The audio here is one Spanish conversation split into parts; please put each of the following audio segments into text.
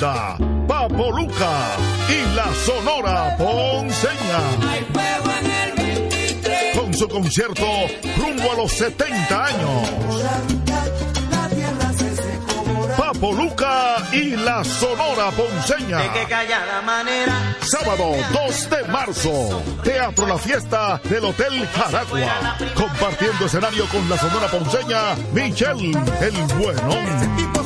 banda Papo Luca y la Sonora Ponceña. Con su concierto rumbo a los 70 años. Papo Luca y la Sonora Ponceña. manera. Sábado 2 de marzo. Teatro La Fiesta del Hotel Jaragua. Compartiendo escenario con la Sonora Ponceña, Michelle el Buenón.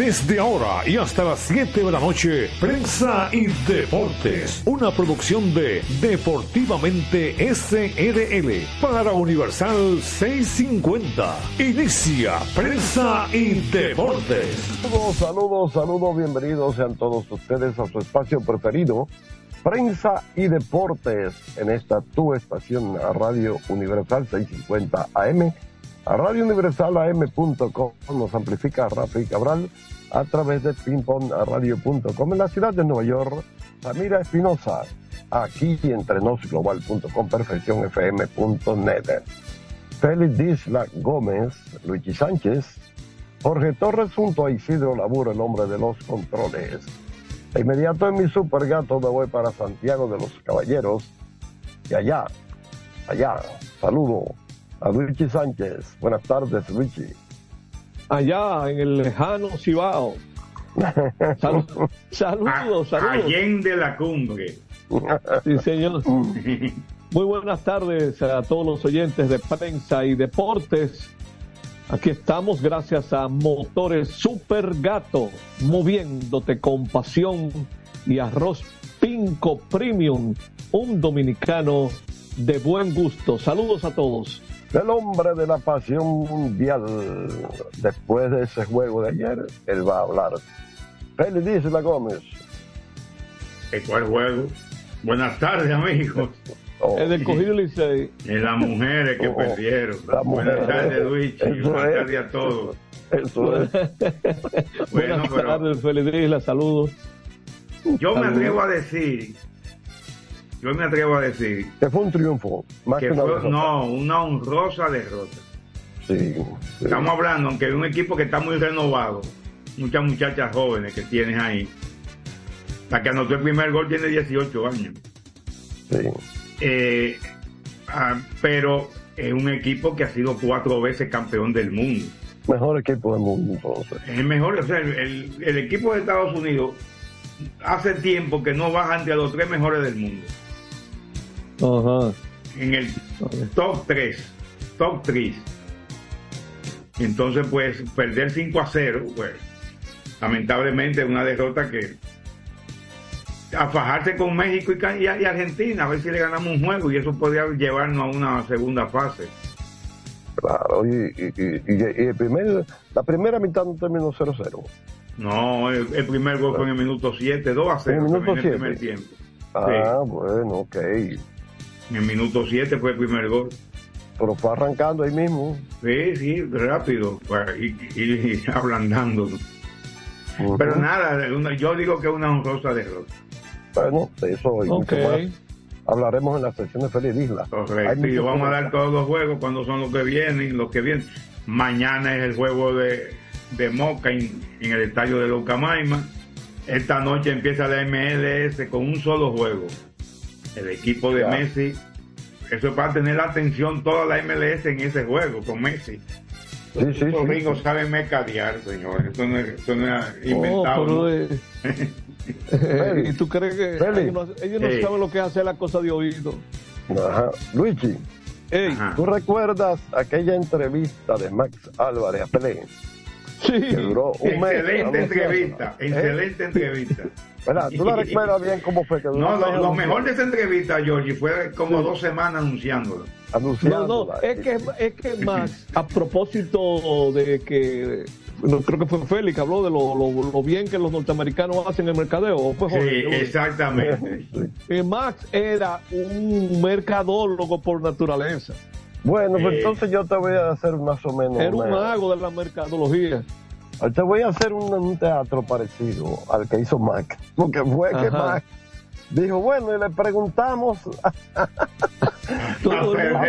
Desde ahora y hasta las 7 de la noche, Prensa y Deportes, una producción de Deportivamente SRL para Universal 650. Inicia Prensa y Deportes. Saludos, saludos, saludos, bienvenidos sean todos ustedes a su espacio preferido, Prensa y Deportes, en esta tu estación Radio Universal 650 AM a Radio Universal AM.com nos amplifica Rafi Cabral a través de pingpongradio.com en la ciudad de Nueva York. Samira Espinosa, aquí entrenosglobal.com, perfeccionfm.net. Félix Disla Gómez, Luigi Sánchez, Jorge Torres junto a Isidro Laburo, el hombre de los controles. De inmediato en mi super gato me voy para Santiago de los Caballeros. Y allá, allá, saludo a Luigi Sánchez. Buenas tardes, Luigi. Allá en el lejano Cibao. Salud, saludos, saludos. Allende la cumbre. Sí, señor. Muy buenas tardes a todos los oyentes de prensa y deportes. Aquí estamos gracias a Motores Super Gato, moviéndote con pasión y arroz Pinco Premium, un dominicano de buen gusto. Saludos a todos. El hombre de la pasión mundial. Después de ese juego de ayer, él va a hablar. Félix dice la Gómez. ¿De cuál juego? Buenas tardes, amigos. Oh, el del cogido Licey. En las mujeres que Oh, perdieron. las Buenas tardes, Luis. Buenas es. tardes a todos. Eso es. Bueno, Buenas pero- tardes, Félix Isla, saludos. Yo me atrevo a decir, yo me atrevo a decir Que fue un triunfo. Más que, que una fue, derrota. no, una honrosa derrota. Sí, sí. Estamos hablando, aunque es un equipo que está muy renovado, muchas muchachas jóvenes que tienes ahí. La que anotó el primer gol tiene 18 años. sí. Eh, ah, pero es un equipo que ha sido cuatro veces campeón del mundo. Mejor equipo del mundo, entonces. Es el mejor, o sea, el, el- equipo de Estados Unidos hace tiempo que no baja entre los tres mejores del mundo. Ajá. En el top 3, top 3. Entonces, pues, perder 5 a 0, pues, lamentablemente una derrota que a fajarse con México y, y- y Argentina, a ver si le ganamos un juego y eso podría llevarnos a una segunda fase. Claro, y, y, y- y- el primer, la primera mitad no terminó 0-0. No, el, el primer gol fue en el minuto 7, 2 a 0 En el minuto en el primer siete. tiempo. Ah, bueno, ok. En el minuto 7 fue el primer gol. Pero fue arrancando ahí mismo. Sí, sí, rápido, y, y- y ablandando. Pero nada, una- yo digo que es una honrosa derrota. Bueno, de eso y Ok. mucho más hablaremos en la sección de Feliz Isla. Correcto. Y vamos a dar todos los juegos cuando son los que vienen, los que vienen. Mañana es el juego de, de Moca en, en el estadio de Locamaima. Esta noche empieza la MLS con un solo juego. El equipo de. Messi. Eso es para tener la atención toda la MLS en ese juego con Messi. Sí, sí, Los sí. gringos saben mercadear, señores. Eso no es, eso no es Oh, inventado. pero, ¿no? eh, Félix. ¿Y tú crees que ellos no, ellos no Sí. saben lo que es hacer la cosa de oído? Ajá. Luigi, Ey, Ajá. ¿tú recuerdas aquella entrevista de Max Álvarez a Pelé? Sí. Que duró un mes. Excelente anunciándola? entrevista, ¿Eh? excelente entrevista. ¿Verdad? ¿Tú la recuerdas bien cómo fue que duró No, un lo, mes lo mejor de esa entrevista, Georgie, fue como dos semanas anunciándolo. No, anunciándola? no, es que, es que Max, a propósito de que, no, creo que fue Félix que habló de lo, lo- lo bien que los norteamericanos hacen el mercadeo, ¿o fue Sí, exactamente. Eh, Max era un mercadólogo por naturaleza. Bueno, pues entonces yo te voy a hacer más o menos. Era un mago de la mercadología. Te voy a hacer un, teatro parecido al que hizo Mac. Porque fue que Mac dijo, bueno, y le preguntamos. todo, el mundo,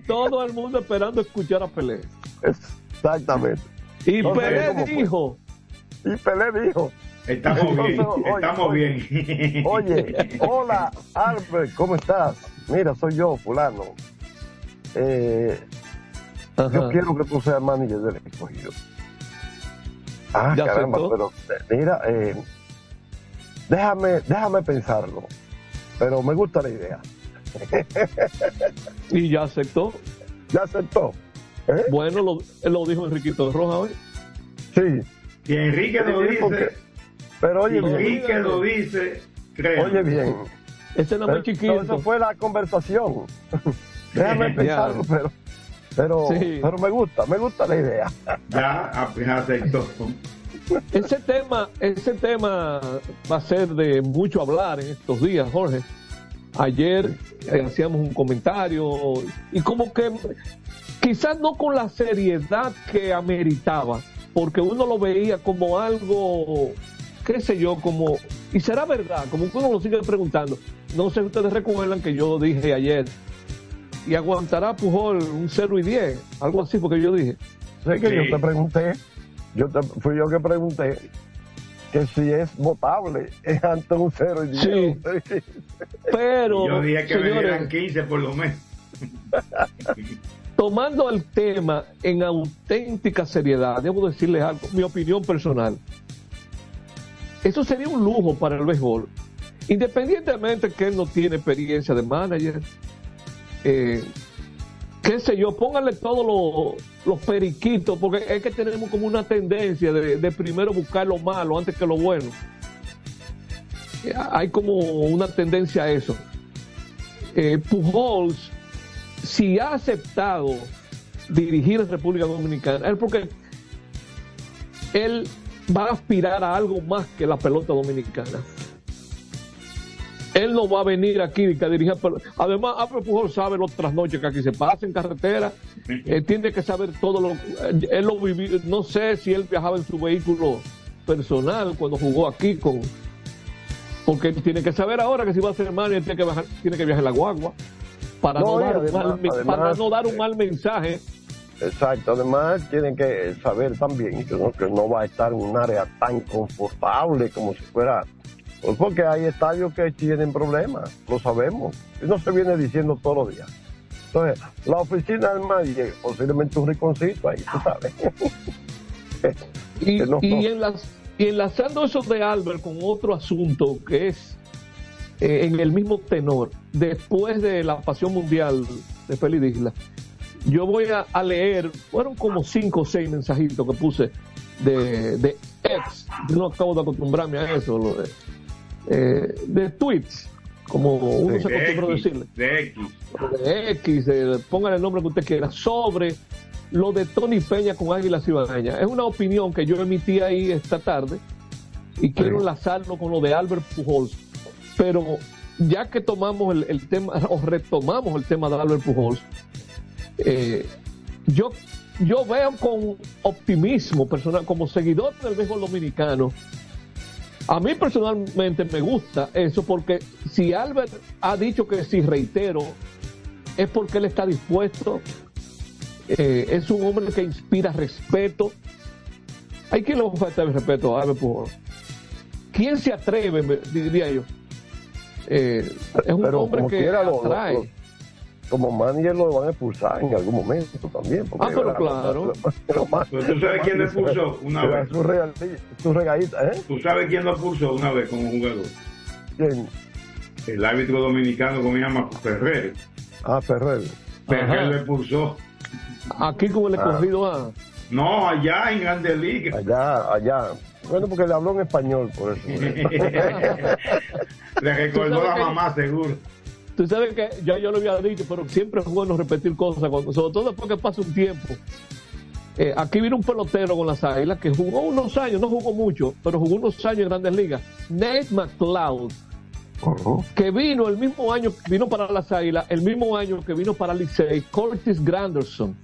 todo, el mundo, esperando escuchar a Pelé. Exactamente. Y Pelé dijo. Y Pelé dijo. Estamos bien, estamos bien. Oye, hola, Albert, ¿cómo estás? Mira, soy yo, fulano. Eh, yo quiero que tú seas manager del escogido. Ah, caramba, pero mira, eh, déjame, déjame pensarlo. Pero me gusta la idea. ¿Y ya aceptó? Ya aceptó. ¿Eh? Bueno, lo, lo dijo Enriquito Roja hoy. Sí. Y Enrique lo dice. pero oye, Enrique lo dice. Oye bien. Ese no es chiquito. Eso fue la conversación. Déjame pensarlo, pero pero, pero me gusta, me gusta la idea. Ya, acepto. Ese tema, ese tema va a ser de mucho hablar en estos días, Jorge. Ayer eh, hacíamos un comentario y como que quizás no con la seriedad que ameritaba, porque uno lo veía como algo, qué sé yo, como, y será verdad, como que uno lo sigue preguntando. No sé si ustedes recuerdan que yo dije ayer, y aguantará Pujol un 0 y 10, algo así porque yo dije. Sé que yo te pregunté, yo te, fui yo que pregunté que si es votable es ante un 0 y 10. Sí. Pero. Yo dije que señores, 15 por lo menos. tomando el tema en auténtica seriedad, debo decirles algo, mi opinión personal. Eso sería un lujo para el béisbol. Independientemente que él no tiene experiencia de manager, eh, qué sé yo, pónganle todos los, periquitos, porque es que tenemos como una tendencia de, primero buscar lo malo antes que lo bueno. Hay como una tendencia a eso. Eh, Pujols, si ha aceptado dirigir a República Dominicana, es porque él va a aspirar a algo más que la pelota dominicana. Él no va a venir aquí a dirigir. Además, Alfred Pujol sabe las otras noches que aquí se pasa en carretera. Él tiene que saber todo lo. Él lo vivió. No sé si él viajaba en su vehículo personal cuando jugó aquí con. Porque él tiene que saber ahora que si va a ser hermano, tiene que, viajar, tiene que viajar en la guagua. Para no, dar, un mal, para no dar un mal mensaje. Exacto, además tiene que saber también que no, que no va a estar en un área tan confortable como si fuera porque hay estadios que tienen problemas, lo sabemos. Y no se viene diciendo todos los días. Entonces, la oficina del manager, posiblemente un riconcito ahí, tú sabes. y, y, enlazando eso de Albert con otro asunto que es eh, en el mismo tenor, después de la pasión mundial de Félix Isla, yo voy a, leer, fueron como cinco o seis mensajitos que puse de, de ex, yo no acabo de acostumbrarme a eso, lo de, eh, de tweets, como uno se acostumbró a decirle. De X. De X, pongan el nombre que usted quiera, sobre lo de Tony Peña con Águila Cibaeña. Es una opinión que yo emití ahí esta tarde y quiero enlazarlo con lo de Albert Pujols. Pero ya que tomamos el, tema, o retomamos el tema de Albert Pujols, eh, yo, yo veo con optimismo personal, como seguidor del béisbol dominicano, a mí personalmente me gusta eso porque si Albert ha dicho que si reitero, es porque él está dispuesto, eh, es un hombre que inspira respeto. Hay quien le falta el respeto a Albert Pujol. ¿Quién se atreve, diría yo? Eh, es un hombre que atrae como manager lo van a expulsar en algún momento también. Ah, pero claro. Pero ¿Tú sabes quién lo expulsó una vez? Su, regal, su regalita, ¿eh? ¿Tú sabes quién lo expulsó una vez como jugador? ¿Quién? El árbitro dominicano que se llama Ferrer. Ah, Ferrer. Ferrer lo expulsó. Aquí como le he cogido a... No, allá en Grandes Ligas. Allá, allá. Bueno, porque le habló en español, por eso. le recordó la mamá, seguro. Tú sabes que ya yo lo había dicho, pero siempre es bueno repetir cosas, cuando, sobre todo después que pasa un tiempo. Eh, aquí vino un pelotero con las águilas que jugó unos años, no jugó mucho, pero jugó unos años en grandes ligas. Nate McCloud. que vino el mismo año, vino para las Águilas, el mismo año que vino para Licey, Curtis Granderson.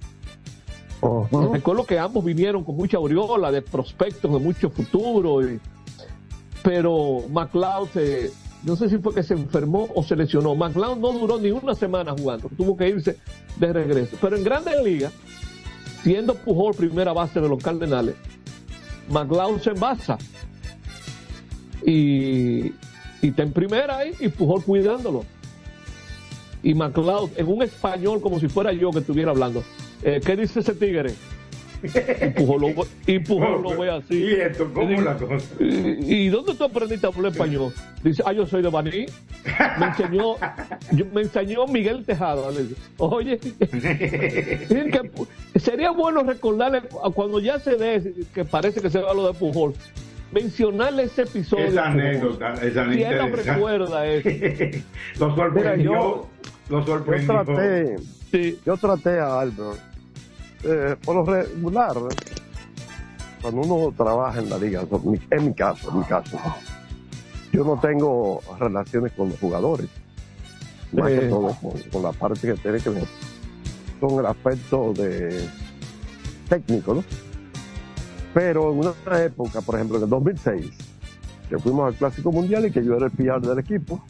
Recuerdo que ambos vinieron con mucha aureola de prospectos de mucho futuro, pero McLeod se, no sé si fue que se enfermó o se lesionó. McLeod no duró ni una semana jugando, tuvo que irse de regreso. Pero en Grandes Ligas, siendo Pujol primera base de los Cardenales, McLeod se envasa y, y está en primera ahí y Pujol cuidándolo. Y McLeod en un español como si fuera yo que estuviera hablando. Eh, ¿Qué dice ese tigre? Y Pujol lo, y Pujol lo ve así. ¿Y esto cómo es la cosa? ¿Y, y dónde tú aprendiste a hablar español? Dice, ah, yo soy de Baní. Me enseñó, yo- me enseñó Miguel Tejada. Le dice, Oye, que sería bueno recordarle a cuando ya se dé, que parece que se va lo de Pujol, mencionarle ese episodio. Esa anécdota, esa Si él no anécdota. recuerda eso. lo sorprendió. Mira, yo- lo Yo sorprendió. traté, Sí. yo traté a Albert, eh, por lo regular, cuando uno trabaja en la liga, en mi- caso, en mi caso, yo no tengo relaciones con los jugadores, más Eh. que todo con, con la parte que tiene que ver con el aspecto de técnico, ¿no? Pero en una época, por ejemplo, en el 2006, que fuimos al Clásico Mundial y que yo era el PR del equipo,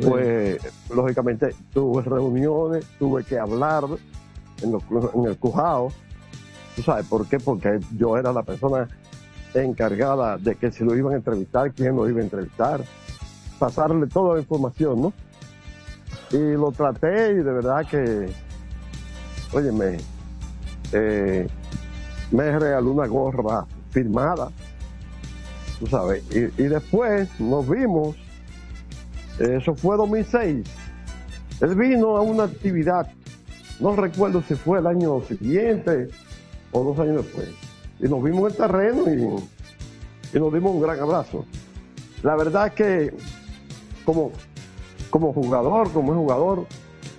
pues lógicamente tuve reuniones, tuve que hablar en, el Cujao. ¿Tú sabes por qué? Porque yo era la persona encargada de que si lo iban a entrevistar, quién lo iba a entrevistar, pasarle toda la información, ¿no? Y lo traté y de verdad que, óyeme, eh, me regaló una gorra firmada, tú sabes, y, y después nos vimos eso fue 2006. Él vino a una actividad, no recuerdo si fue el año siguiente o dos años después. Y nos vimos en el terreno y, y nos dimos un gran abrazo. La verdad es que como, como jugador, como es jugador,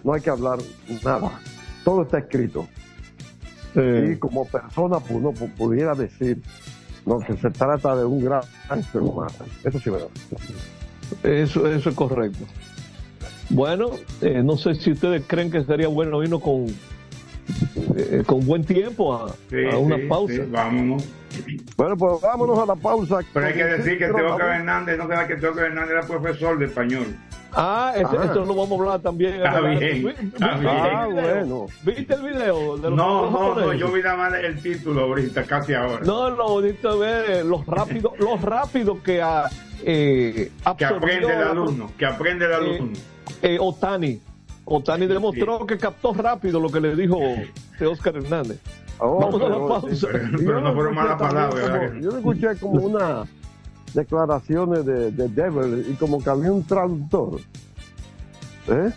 no hay que hablar nada. Todo está escrito. Y como persona, pues uno pu- pudiera decir no, que se trata de un gran ser humano. Eso sí verdad. Eso, eso es correcto. Bueno, eh, no sé si ustedes creen que sería bueno irnos con, eh, con buen tiempo a, Sí, a una sí, pausa. sí, vámonos. Bueno, pues vámonos a la pausa. Pero hay que decir que vamos- Hernández, no queda que Teócar Hernández era profesor de español. Ah, ese, Ajá. esto lo vamos a hablar también. Está bien, ¿Vi- está bien. Ah, bueno. ¿Viste el video? De los No, no, no, yo vi nada más el título ahorita, casi ahora. No, lo bonito es ver los rápidos los rápido que ha, eh, que aprende el alumno, que aprende el eh, alumno. eh, Otani. Otani demostró que captó rápido lo que le dijo de Oscar Hernández. Oh, Vamos a la pero- pausa. Pero, pero no fueron escuché malas palabras. yo escuché como unas declaraciones de, de Devil y como que había un traductor. ¿Eh?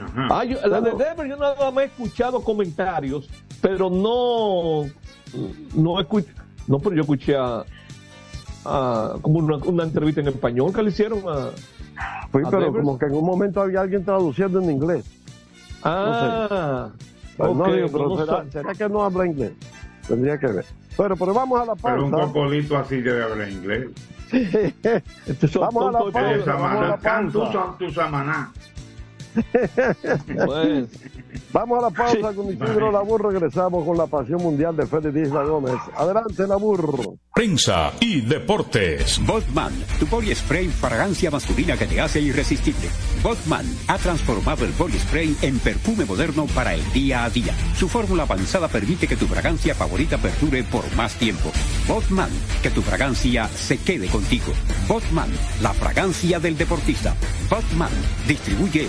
Ajá. Ah, yo- la de. Denver yo nada más he escuchado comentarios, pero no no escuché, no, pero yo escuché a, a- como una, una entrevista en español que le hicieron a Fui, ¿A pero Devers? como que en un momento había alguien traduciendo en inglés. ah, Pues no ok, digo, pero no será, que no habla inglés? Tendría que ver. Pero, pero vamos a la Pero un pausa. cocolito así debe hablar inglés. Este Vamos a la pausa. Vamos a la tu, pausa. sa- tu samaná. Pues, Vamos a la pausa con Isidro Labur. Regresamos con la pasión mundial de Félix Isla Gómez. Adelante, Labur. Prensa y deportes. Botman, tu body spray fragancia masculina que te hace irresistible. Botman ha transformado el body spray en perfume moderno para el día a día. Su fórmula avanzada permite que tu fragancia favorita perdure por más tiempo. Botman, que tu fragancia se quede contigo. Botman, la fragancia del deportista. Botman, distribuye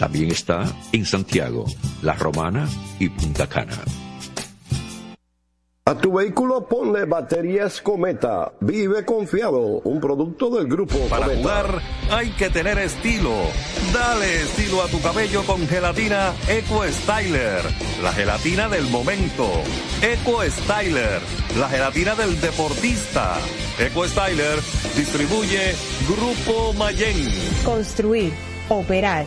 También está en Santiago, La Romana y Punta Cana. A tu vehículo ponle baterías Cometa. Vive confiado, un producto del grupo Para Cometa. jugar hay que tener estilo. Dale estilo a tu cabello con gelatina Eco Styler, la gelatina del momento. Eco Styler, la gelatina del deportista. Eco Styler distribuye Grupo Mayen. Construir, operar,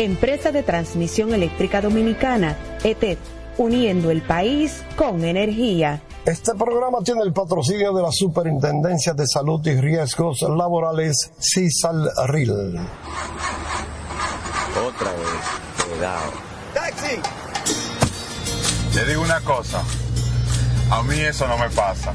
Empresa de Transmisión Eléctrica Dominicana, ETED, uniendo el país con energía. Este programa tiene el patrocinio de la Superintendencia de Salud y Riesgos Laborales, CISALRIL. Otra vez, cuidado. ¡Taxi! Le digo una cosa, a mí eso no me pasa.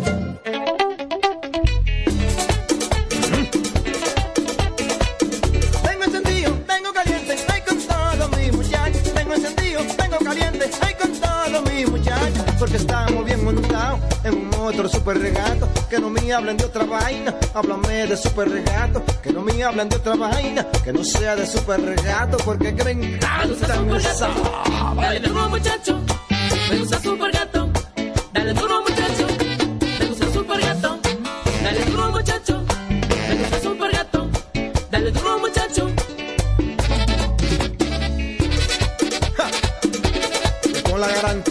Porque estamos bien montados en un motor super regato. Que no me hablen de otra vaina, háblame de super regato. Que no me hablen de otra vaina, que no sea de super regato. Porque que me encanta esa Dale duro muchacho, me gusta super gato. Dale duro muchacho, me gusta super gato. Dale duro muchacho, me gusta super gato. Dale duro muchacho. Con la garantía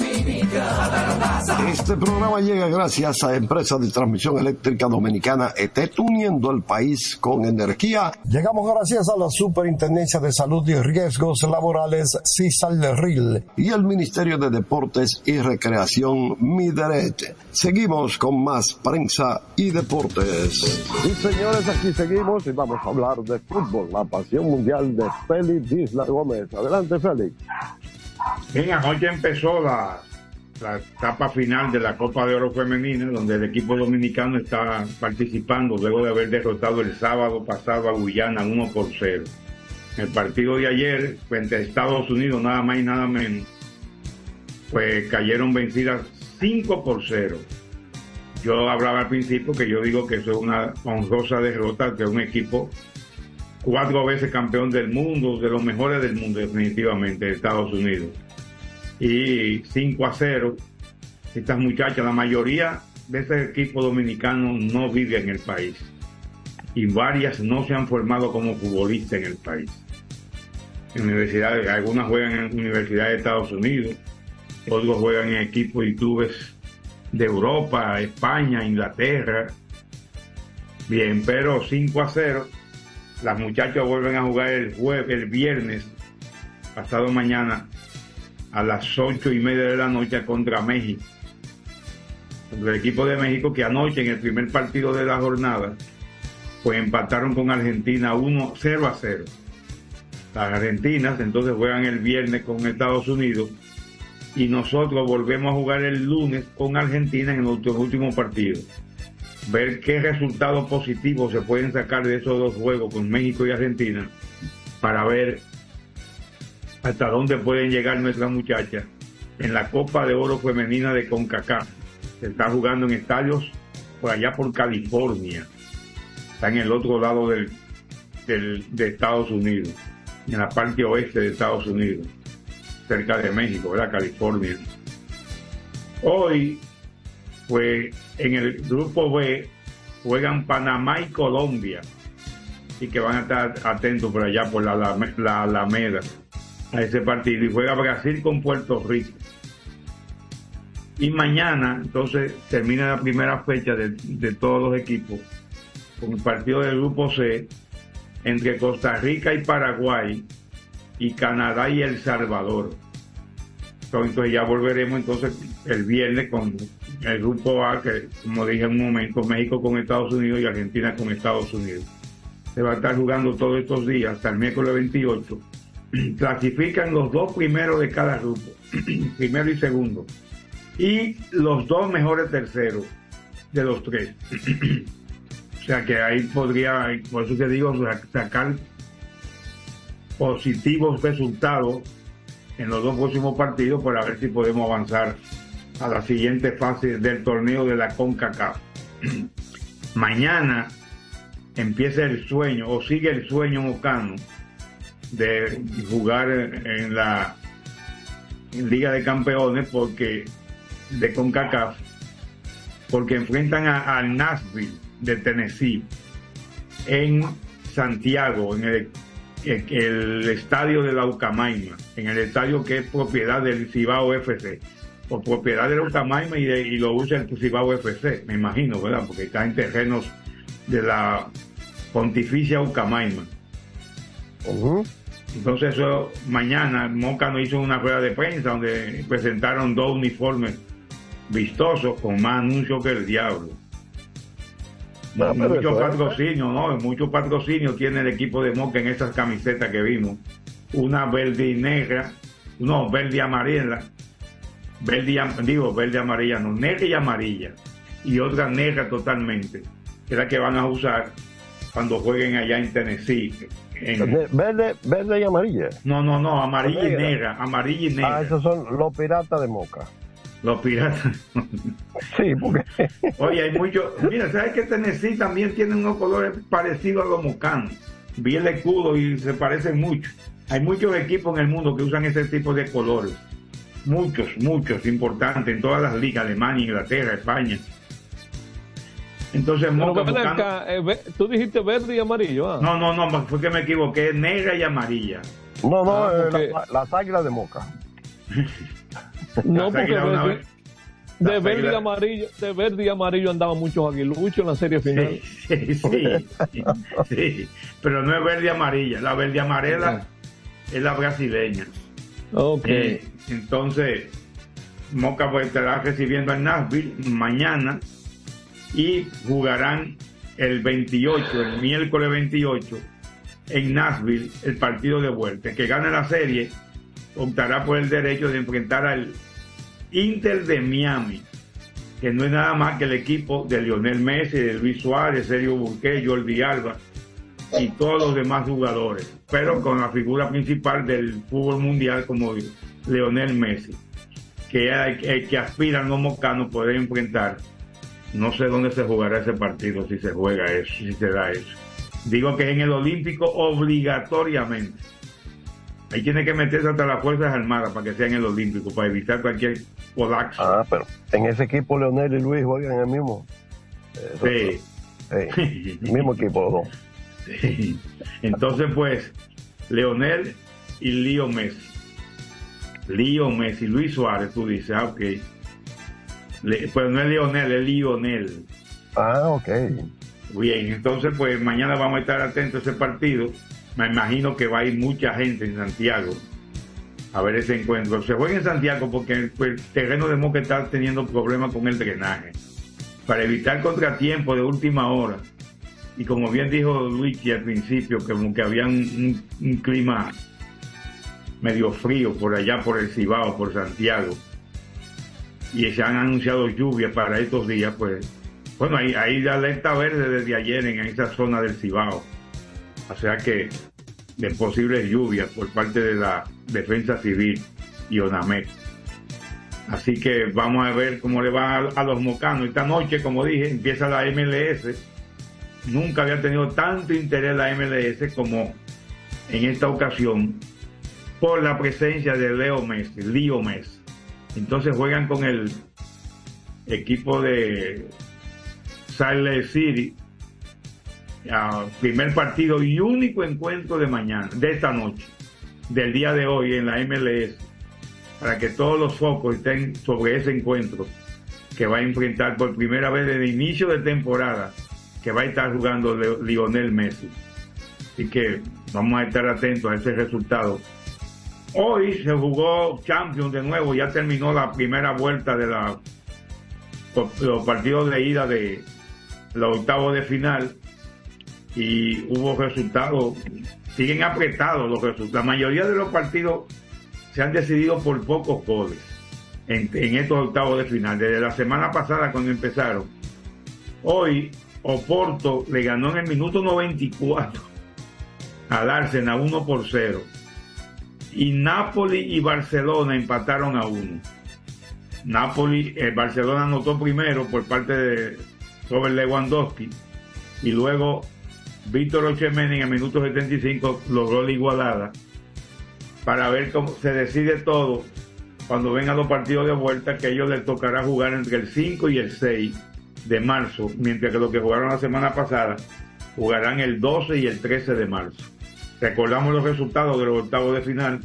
Este programa llega gracias a Empresa de Transmisión Eléctrica Dominicana ETET, uniendo el país con energía. Llegamos gracias a la Superintendencia de Salud y Riesgos Laborales, CISALRIL, y el Ministerio de Deportes y Recreación, MIDERET. Seguimos con más prensa y deportes. Y señores, aquí seguimos y vamos a hablar de fútbol, la pasión mundial de Félix Isla Gómez. Adelante, Félix. Bien, anoche empezó la, la etapa final de la Copa de Oro Femenina, donde el equipo dominicano está participando luego de haber derrotado el sábado pasado a Guyana 1 por 0. El partido de ayer, frente a Estados Unidos, nada más y nada menos, pues cayeron vencidas 5 por 0. Yo hablaba al principio que yo digo que eso es una honrosa derrota que un equipo cuatro veces campeón del mundo, de los mejores del mundo definitivamente, de Estados Unidos. Y 5 a 0. Estas muchachas, la mayoría de ese equipo dominicano no vive en el país. Y varias no se han formado como futbolistas en el país. Universidades, algunas juegan en universidades de Estados Unidos, otros juegan en equipos y clubes de Europa, España, Inglaterra. Bien, pero 5 a 0 las muchachas vuelven a jugar el jueves, el viernes, pasado mañana, a las ocho y media de la noche contra México. el equipo de México que anoche en el primer partido de la jornada, pues empataron con Argentina 1 0 a 0. Las argentinas entonces juegan el viernes con Estados Unidos y nosotros volvemos a jugar el lunes con Argentina en nuestro último partido. Ver qué resultados positivos se pueden sacar de esos dos juegos con México y Argentina para ver hasta dónde pueden llegar nuestras muchachas en la Copa de Oro Femenina de CONCACAF. Se está jugando en estadios por allá por California. Está en el otro lado del, del- de Estados Unidos, en la parte oeste de Estados Unidos, cerca de México, ¿verdad? California. Hoy, pues en el grupo B juegan Panamá y Colombia y que van a estar atentos por allá por la, Alame- la Alameda a ese partido y juega Brasil con Puerto Rico. Y mañana, entonces, termina la primera fecha de, de todos los equipos con el partido del grupo C entre Costa Rica y Paraguay y Canadá y El Salvador. Entonces ya volveremos entonces el viernes con el grupo A, que como dije en un momento, México con Estados Unidos y Argentina con Estados Unidos. Se va a estar jugando todos estos días hasta el miércoles 28. Clasifican los dos primeros de cada grupo, primero y segundo. Y los dos mejores terceros de los tres. o sea que ahí podría, por eso te digo, sacar positivos resultados en los dos próximos partidos para ver si podemos avanzar a la siguiente fase del torneo de la CONCACAF. Mañana empieza el sueño o sigue el sueño mocano de jugar en la Liga de Campeones porque de CONCACAF porque enfrentan a- Nashville de Tennessee en Santiago, en el, el estadio de la Ucamaima, en el estadio que es propiedad del Cibao FC, o propiedad de la Ucamaima y, de- y lo usa el Cibao FC, me imagino, ¿verdad? Porque está en terrenos de la Pontificia Ucamaima. Entonces eso, mañana Moca nos hizo una rueda de prensa donde presentaron dos uniformes vistosos con más anuncios que el diablo. Ah, pero mucho es, patrocinio, ¿no? Mucho patrocinio tiene el equipo de Moca en esas camisetas que vimos. Una verde y negra, no, verde y amarilla, verde y, digo, verde y amarilla, no, negra y amarilla. Y otra negra totalmente, que es la que van a usar cuando jueguen allá en Tennessee. En- Verde, verde y amarilla. no, no, no, amarilla y Negra. negra, amarilla y negra. Ah, esos son los piratas de Moca. Los piratas. Sí, porque. Oye, hay muchos. Mira, ¿sabes que Tennessee también tiene unos colores parecidos a los mocanos? Vi el escudo y se parecen mucho. Hay muchos equipos en el mundo que usan ese tipo de colores. Muchos, muchos, importantes en todas las ligas, Alemania, Inglaterra, España. Entonces, Moca buscando- acá, eh, tú dijiste verde y amarillo. Ah. No, no, no, fue que me equivoqué, negra y amarilla. No, no, Ah, eh, porque- la- las águilas de Moca. No, Las porque verde- de verde y amarillo, de verde y amarillo andaban muchos aguiluchos en la serie final. Sí, sí, sí, pero no es verde y amarilla. La verde y amarela es la brasileña. Ok. Eh, entonces, Moca pues, estará recibiendo al Nashville mañana y jugarán el 28, el miércoles 28, en Nashville, el partido de vuelta. El que gane la serie optará por el derecho de enfrentar al Inter de Miami, que no es nada más que el equipo de Lionel Messi, de Luis Suárez, Sergio Busquets, Jordi Alba y todos los demás jugadores, pero con la figura principal del fútbol mundial como Lionel Messi, que hay- el que aspiran los mocanos poder enfrentar. No sé dónde se jugará ese partido, si se juega eso, si se da eso. Digo que en el Olímpico obligatoriamente. Ahí tiene que meterse hasta las Fuerzas Armadas para que sea en el Olímpico, para evitar cualquier colapso. Ah, pero en ese equipo Leonel y Luis juegan en el mismo. eh, Sí. el mismo equipo dos. Sí. Entonces, pues, Leonel y Lío Messi. Lío Messi, Luis Suárez, tú dices, ah, ok. Le- pues no es Leonel, es Lionel. Ah, ok. Bien, entonces, pues mañana vamos a estar atentos a ese partido. Me imagino que va a ir mucha gente en Santiago a ver ese encuentro. Se juega en Santiago porque el, el terreno de Moca está teniendo problemas con el drenaje. Para evitar contratiempo de última hora, y como bien dijo Luigi al principio, que como que había un, un- un clima medio frío por allá por el Cibao, por Santiago, y se han anunciado lluvias para estos días, pues, bueno, hay, hay de alerta verde desde ayer en esa zona del Cibao. O sea que de posibles lluvias por parte de la Defensa Civil y ONAMEC. Así que vamos a ver cómo le va a, a los mocanos. Esta noche, como dije, empieza la MLS. Nunca había tenido tanto interés la MLS como en esta ocasión por la presencia de Leo Messi, Leo Messi. Entonces juegan con el equipo de Salt City primer partido y único encuentro de mañana, de esta noche, del día de hoy en la MLS, para que todos los focos estén sobre ese encuentro que va a enfrentar por primera vez desde inicio de temporada, que va a estar jugando Lionel Messi. Así que vamos a estar atentos a ese resultado. Hoy se jugó Champions de nuevo, ya terminó la primera vuelta de la, los partidos de ida de los octavos de final y hubo resultados, siguen apretados los resultados. La mayoría de los partidos se han decidido por pocos goles en, en estos octavos de final. Desde la semana pasada cuando empezaron. Hoy Oporto le ganó en el minuto 94 al Arsenal 1 por 0. Y Napoli y Barcelona empataron a 1. Napoli, eh, Barcelona anotó primero por parte de Robert Lewandowski y luego Víctor Ochemen en el minuto 75 logró la igualada para ver cómo se decide todo cuando vengan los partidos de vuelta que ellos les tocará jugar entre el 5 y el 6 de marzo, mientras que los que jugaron la semana pasada jugarán el 12 y el 13 de marzo. Recordamos los resultados de los octavos de final.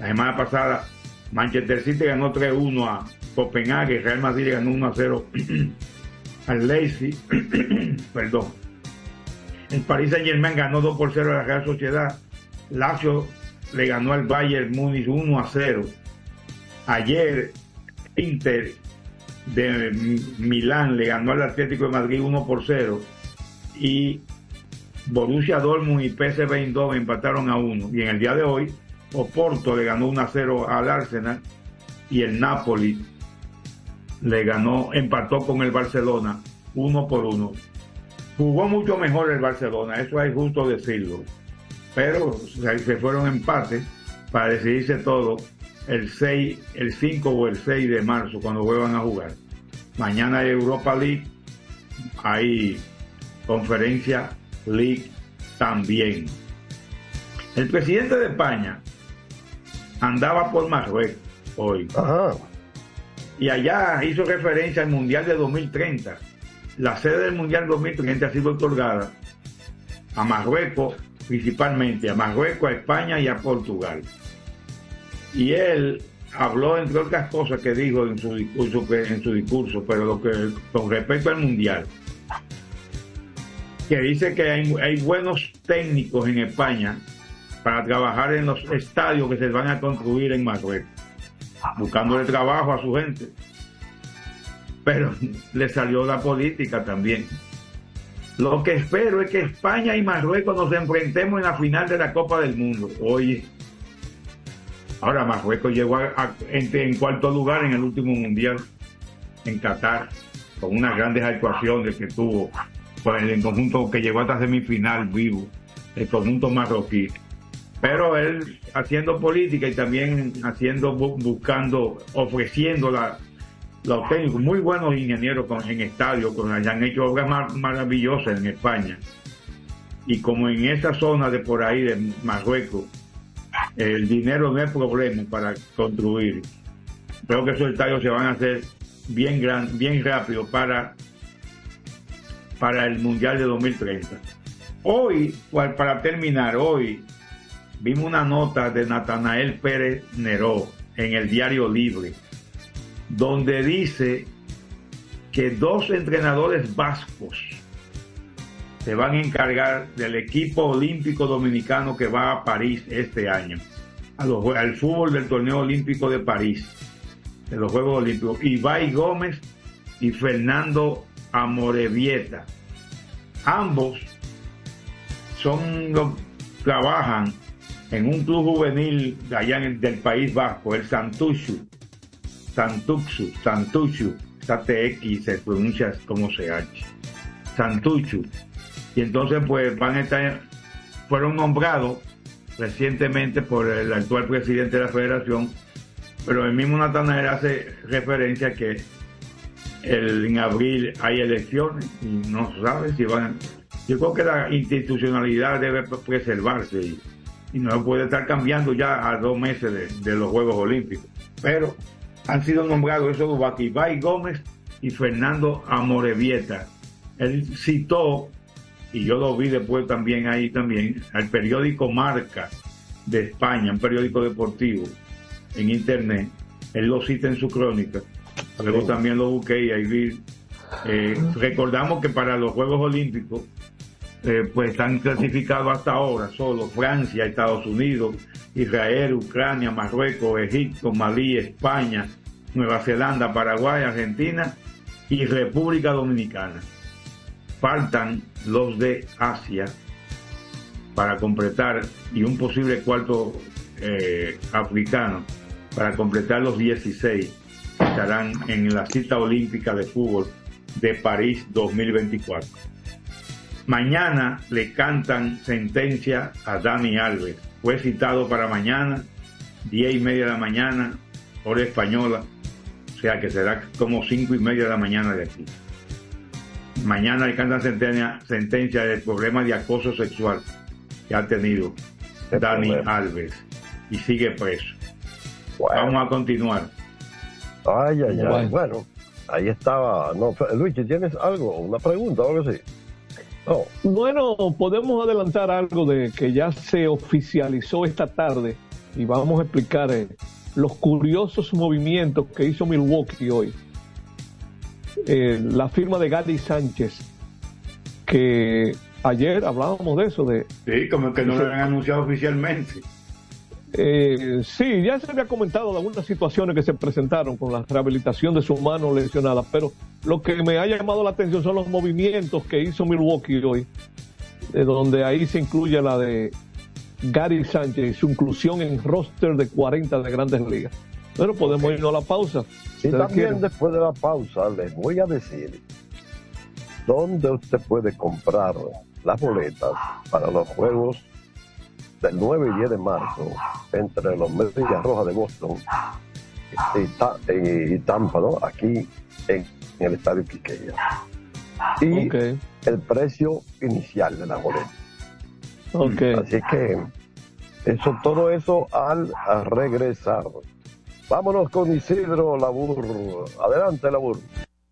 La semana pasada Manchester City ganó 3-1 a Copenhague, Real Madrid ganó 1-0 al Leipzig, perdón. El Paris Saint Germain ganó 2 por 0 a la Real Sociedad. Lazio le ganó al Bayern Múnich 1 a 0. Ayer Inter de Milán le ganó al Atlético de Madrid 1 por 0. Y Borussia Dortmund y PSV Eindhoven empataron a 1. Y en el día de hoy, Oporto le ganó 1 a 0 al Arsenal. Y el Napoli le ganó, empató con el Barcelona 1 por 1 jugó mucho mejor el Barcelona, eso hay justo decirlo. Pero se fueron empates para decidirse todo el 6, el 5 o el 6 de marzo cuando vuelvan a jugar. Mañana Europa League, hay Conferencia League también. El presidente de España andaba por Marruecos hoy. Y allá hizo referencia al Mundial de 2030 la sede del Mundial 2030 ha sido otorgada a Marruecos, principalmente a Marruecos, a España y a Portugal. Y él habló, entre otras cosas que dijo en su discurso, en su discurso pero lo que con respecto al Mundial, que dice que hay, buenos técnicos en España para trabajar en los estadios que se van a construir en Marruecos, buscándole trabajo a su gente pero le salió la política también. Lo que espero es que España y Marruecos nos enfrentemos en la final de la Copa del Mundo. Oye, ahora Marruecos llegó a- en, en cuarto lugar en el último mundial en Qatar, con unas grandes actuaciones que tuvo con el conjunto que llegó hasta semifinal vivo, el conjunto marroquí. Pero él haciendo política y también haciendo, bu- buscando, ofreciendo la, los técnicos, muy buenos ingenieros en estadio, con, han hecho obras mar- maravillosas en España. Y como en esa zona de por ahí de Marruecos, el dinero no es problema para construir. Creo que esos estadios se van a hacer bien gran, bien rápido para, para el Mundial de 2030. Hoy, pa- para terminar, hoy vimos una nota de Natanael Pérez Neró en el Diario Libre donde dice que dos entrenadores vascos se van a encargar del equipo olímpico dominicano que va a París este año. al fútbol del torneo olímpico de París, de los Juegos Olímpicos. Ibai Gómez y Fernando Amorevieta. Ambos son los, trabajan en un club juvenil de allá en, del País Vasco, el Santuchu, Santuxu, Santuchu, TX se pronuncia como CH, Santuchu. Y entonces pues van a estar, fueron nombrados recientemente por el actual presidente de la federación, pero el mismo Natanael hace referencia que el, en abril hay elecciones y no sabe si van. Yo creo que la institucionalidad debe preservarse y, no puede estar cambiando ya a dos meses de, los Juegos Olímpicos. Pero han sido nombrados esos Baquibay Gómez y Fernando Amorevieta. Él citó, y yo lo vi después también ahí también, al periódico Marca de España, un periódico deportivo en internet. Él lo cita en su crónica Luego también lo busqué y ahí vi. Eh, recordamos que para los Juegos Olímpicos, eh, pues están clasificados hasta ahora solo Francia, Estados Unidos, Israel, Ucrania, Marruecos, Egipto, Malí, España, Nueva Zelanda, Paraguay, Argentina y República Dominicana. Faltan los de Asia para completar y un posible cuarto eh, africano para completar los 16 estarán en la cita olímpica de fútbol de París 2024. Mañana le cantan sentencia a Dani Alves. Fue citado para mañana, 10 y media de la mañana, hora española, o sea que será como 5 y media de la mañana de aquí. Mañana le cantan sentencia, sentencia del problema de acoso sexual que ha tenido Dani Alves y sigue preso. Vamos a continuar. Ay, ay, ay. Bueno, ahí estaba. No, Luis, ¿tienes algo? ¿Una pregunta o algo así? Bueno, podemos adelantar algo de que ya se oficializó esta tarde y vamos a explicar eh, los curiosos movimientos que hizo Milwaukee hoy. Eh, la firma de Gadi Sánchez, que ayer hablábamos de eso. de Sí, como que no lo han anunciado oficialmente. Eh, sí, ya se había comentado de algunas situaciones que se presentaron con la rehabilitación de su mano lesionada, pero lo que me ha llamado la atención son los movimientos que hizo Milwaukee hoy, de donde ahí se incluye la de Gary Sánchez y su inclusión en roster de 40 de grandes ligas. Pero podemos irnos a la pausa. Y también después de la pausa les voy a decir dónde usted puede comprar las boletas para los juegos del 9 y 10 de marzo entre los Medias Rojas de Boston y, Tampa, ¿no? aquí en, el estadio Quiqueya. Y el precio inicial de la boleta. Así que eso, todo eso al regresar. Vámonos con Isidro Labur. Adelante, Labur.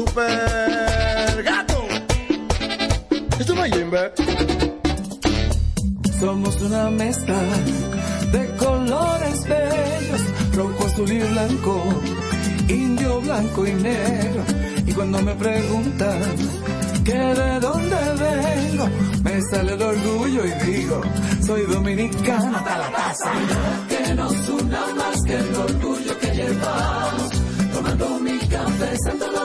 super gato. Esto no es. Somos una mezcla de colores bellos, rojo, azul y blanco, indio, blanco y negro. Y cuando me preguntan que de dónde vengo, me sale el orgullo y digo, soy dominicano hasta la taza. Que nos una más que el orgullo que llevamos,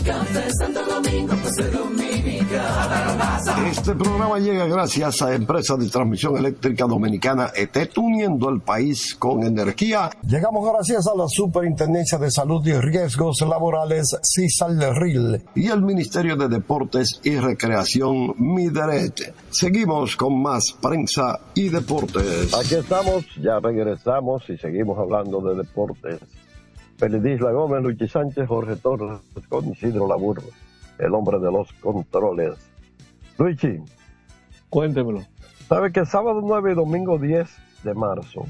Café Santo Domingo. Este programa llega gracias a Empresa de Transmisión Eléctrica Dominicana ETET, uniendo el país con energía. Llegamos gracias a la Superintendencia de Salud y Riesgos Laborales, CISAL-RIL, y el Ministerio de Deportes y Recreación, MIDERET. Seguimos con más prensa y deportes. Aquí estamos, ya regresamos y seguimos hablando de deportes. Felidisla Gómez, Luchi Sánchez, Jorge Torres, con Isidro Laburro, el hombre de los controles. Luigi, Cuéntemelo. ¿sabe que sábado 9 y domingo 10 de marzo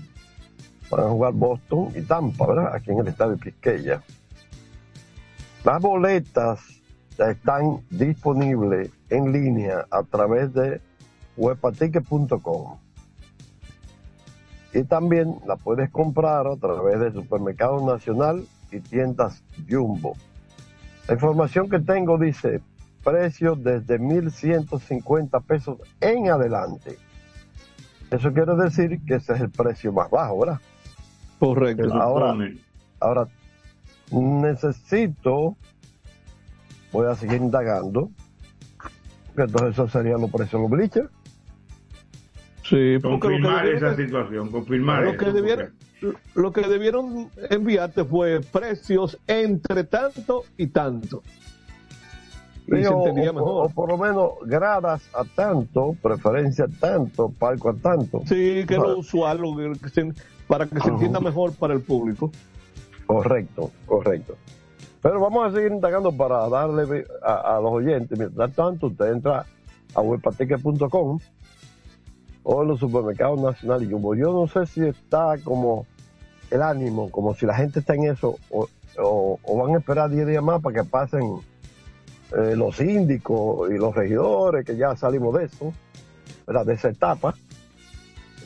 van a jugar Boston y Tampa, ¿verdad? Aquí en el estadio Quisqueya. Las boletas ya están disponibles en línea a través de webaticket.com. Y también la puedes comprar a través de Supermercado Nacional y tiendas Jumbo. La información que tengo dice precio desde 1.150 pesos en adelante. Eso quiere decir que ese es el precio más bajo, ¿verdad? Correcto. Ahora, ahora necesito, voy a seguir indagando, que entonces eso serían los precios de los bleachers. Sí, Confirmar debieron- esa situación, confirmar lo eso, que porque- debieron, lo que debieron enviarte fue precios entre tanto y tanto. Y se o, entendía o- mejor. o por lo menos gradas a tanto, preferencia a tanto, palco a tanto. Sí, que es lo usual, lo que se- para que se entienda mejor para el público. Correcto, correcto. Pero vamos a seguir indagando para darle a, a los oyentes. Mientras tanto, usted entra a webpatique.com o en los supermercados nacionales. Jumbo. Yo no sé si está como el ánimo, como si la gente está en eso, o, o- o van a esperar 10 días más para que pasen eh, los síndicos y los regidores, que ya salimos de eso, ¿verdad? de esa etapa.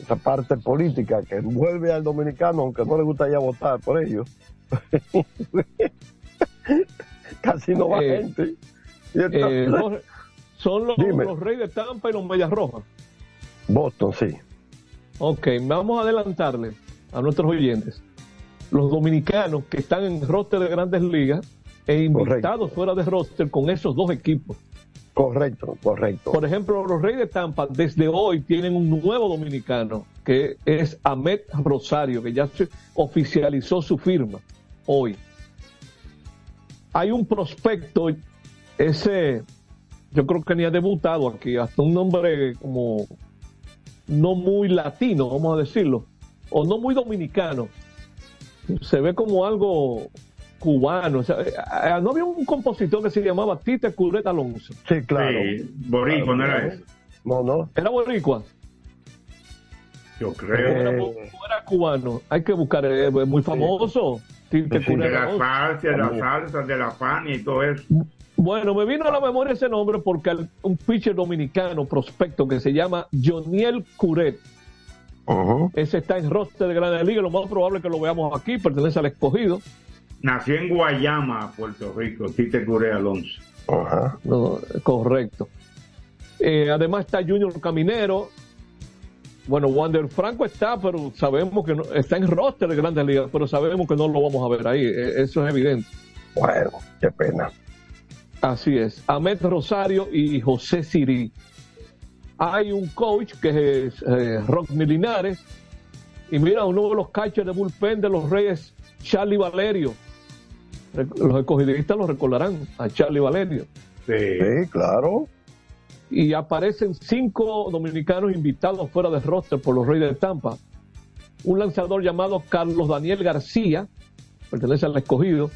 esa parte política que envuelve al dominicano, aunque no le gusta ya votar por ellos. Casi no va Eh, gente. Y Eh, entonces- los- son los, los Reyes de Tampa y los Medias Rojas. Boston, sí. Ok, vamos a adelantarle a nuestros oyentes. Los dominicanos que están en roster de grandes ligas e invitados fuera de roster con esos dos equipos. Correcto, correcto. Por ejemplo, los Reyes de Tampa desde hoy tienen un nuevo dominicano que es Ahmed Rosario, que ya se oficializó su firma hoy. Hay un prospecto, ese yo creo que ni ha debutado aquí, hasta un nombre como no muy latino, vamos a decirlo, o no muy dominicano. Se ve como algo cubano. O sea, eh, eh, no había un compositor que se llamaba Tite Curet Alonso. Sí, claro. Sí, boricua, ¿no era eso? No, no. ¿Era boricua? Yo creo. era, cubano. Hay que buscar, eh, es muy famoso. Tite de Curet la Alonso. salsa, de la salsa, de la Fania y todo eso. Bueno, me vino a la memoria ese nombre porque un pitcher dominicano prospecto que se llama Joniel Curet. Ese está en roster de Grandes Ligas. Lo más probable es que lo veamos aquí, pertenece al escogido. Nació en Guayama, Puerto Rico, Tite Curé Alonso. No, correcto. Eh, además está Junior Caminero. Bueno, Wander Franco está, pero sabemos que no, está en roster de Grandes Ligas, pero sabemos que no lo vamos a ver ahí. Eh, Eso es evidente. Bueno, qué pena. Así es. Ahmed Rosario y José Siri. Hay un coach que es eh, Rodney Linares. Y mira, uno de los catchers de bullpen de los Reyes, Charlie Valerio. Los escogidistas lo recordarán a Charlie Valerio. Sí, claro. Y aparecen cinco dominicanos invitados fuera de roster por los Reyes de Tampa. Un lanzador llamado Carlos Daniel García, pertenece al escogido.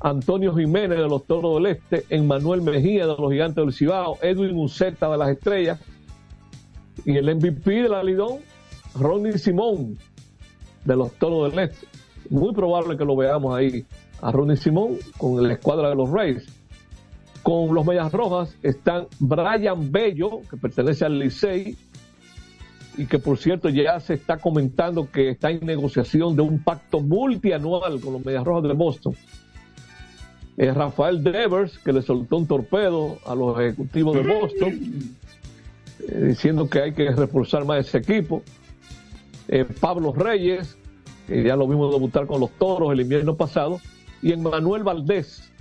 Antonio Jiménez de los Toros del Este, Emmanuel Mejía de los Gigantes del Cibao, Edwin Uceta de las Estrellas y el MVP de la Lidón, Ronnie Simón de los Toros del Este. Muy probable que lo veamos ahí a Ronnie Simón con la escuadra de los Reyes. Con los Medias Rojas están Brian Bello, que pertenece al Licey, y que por cierto ya se está comentando que está en negociación de un pacto multianual con los Medias Rojas de Boston. Eh, Rafael Devers, que le soltó un torpedo a los ejecutivos de Boston, eh, diciendo que hay que reforzar más ese equipo. Eh, Pablo Reyes, que ya lo vimos debutar con los toros el invierno pasado, y Emmanuel Valdés,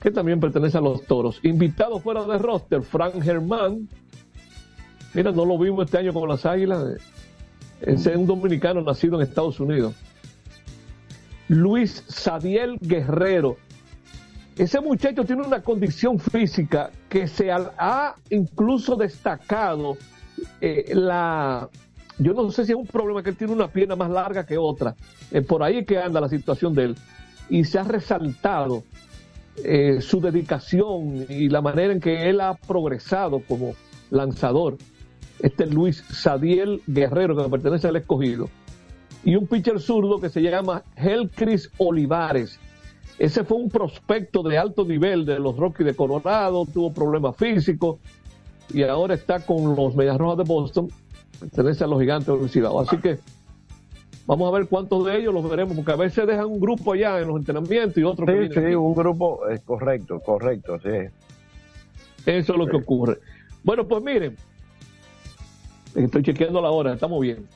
que también pertenece a los toros. Invitado fuera de roster, Frank Germán. Mira, no lo vimos este año con las águilas. Es un dominicano nacido en Estados Unidos. Luis Sadiel Guerrero. Ese muchacho tiene una condición física que se ha, incluso destacado eh, la... Yo no sé si es un problema que él tiene una pierna más larga que otra. Eh, por ahí que anda la situación de él. Y se ha resaltado eh, su dedicación y la manera en que él ha progresado como lanzador. Este Luis Sadiel Guerrero, que pertenece al escogido. Y un pitcher zurdo que se llama Helcris Olivares. Ese fue un prospecto de alto nivel de los Rockies de Colorado, tuvo problemas físicos y ahora está con los Medias Rojas de Boston, pertenece a los Gigantes del Cibao. Así que vamos a ver cuántos de ellos los veremos, porque a veces dejan un grupo allá en los entrenamientos y otros que Sí, vienen sí, aquí. un grupo, es correcto, correcto, sí. Eso es lo que ocurre. Bueno, pues miren, estoy chequeando la hora, estamos bien.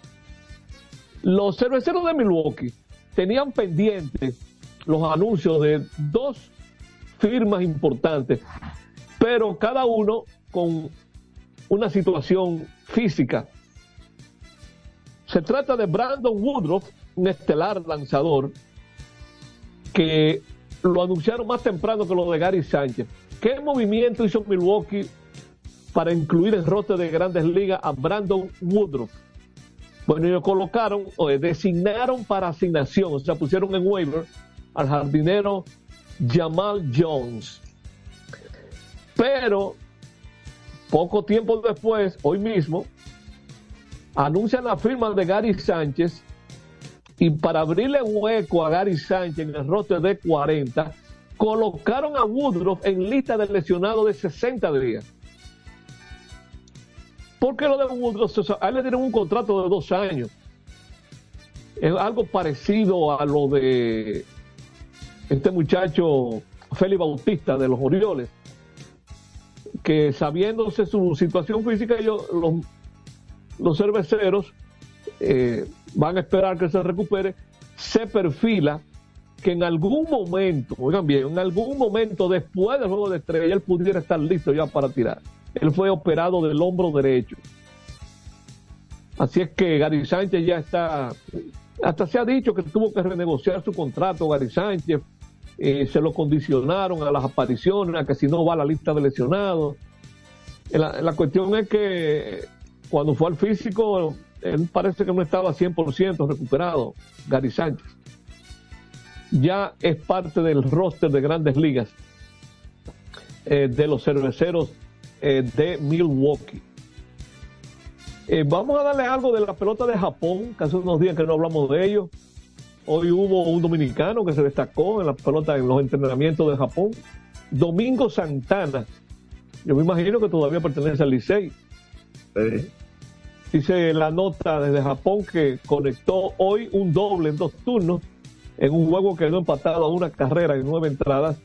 Los cerveceros de Milwaukee tenían pendientes los anuncios de dos firmas importantes, pero cada uno con una situación física. Se trata de Brandon Woodruff, un estelar lanzador, que lo anunciaron más temprano que lo de Gary Sánchez. ¿Qué movimiento hizo Milwaukee para incluir en roster de grandes ligas a Brandon Woodruff? Bueno, ellos colocaron, o designaron para asignación, o sea, pusieron en waiver al jardinero Jamal Jones. Pero, poco tiempo después, hoy mismo, anuncian la firma de Gary Sánchez y para abrirle hueco a Gary Sánchez en el roster de 40, colocaron a Woodruff en lista de lesionados de 60 días. ¿Por qué lo de Woodruff? A él le dieron un contrato de dos años. Es algo parecido a lo de este muchacho Félix Bautista de los Orioles, que sabiéndose su situación física, ellos, los, los cerveceros eh, van a esperar que se recupere, se perfila que en algún momento, oigan bien, en algún momento después del juego de estrella, él pudiera estar listo ya para tirar. Él fue operado del hombro derecho. Así es que Gary Sánchez ya está, hasta se ha dicho que tuvo que renegociar su contrato, Gary Sánchez, eh, se lo condicionaron a las apariciones, a que si no va a la lista de lesionados. La, la cuestión es que cuando fue al físico, él parece que no estaba 100% recuperado, Gary Sánchez. Ya es parte del roster de grandes ligas eh, de los cerveceros eh, de Milwaukee. Eh, vamos a darle algo de la pelota de Japón, que hace unos días que no hablamos de ello. Hoy hubo un dominicano que se destacó en la pelota en los entrenamientos de Japón. Domingo Santana. Yo me imagino que todavía pertenece al Licey. Dice la nota desde Japón que conectó hoy un doble en dos turnos en un juego que no empatado a una carrera en nueve entradas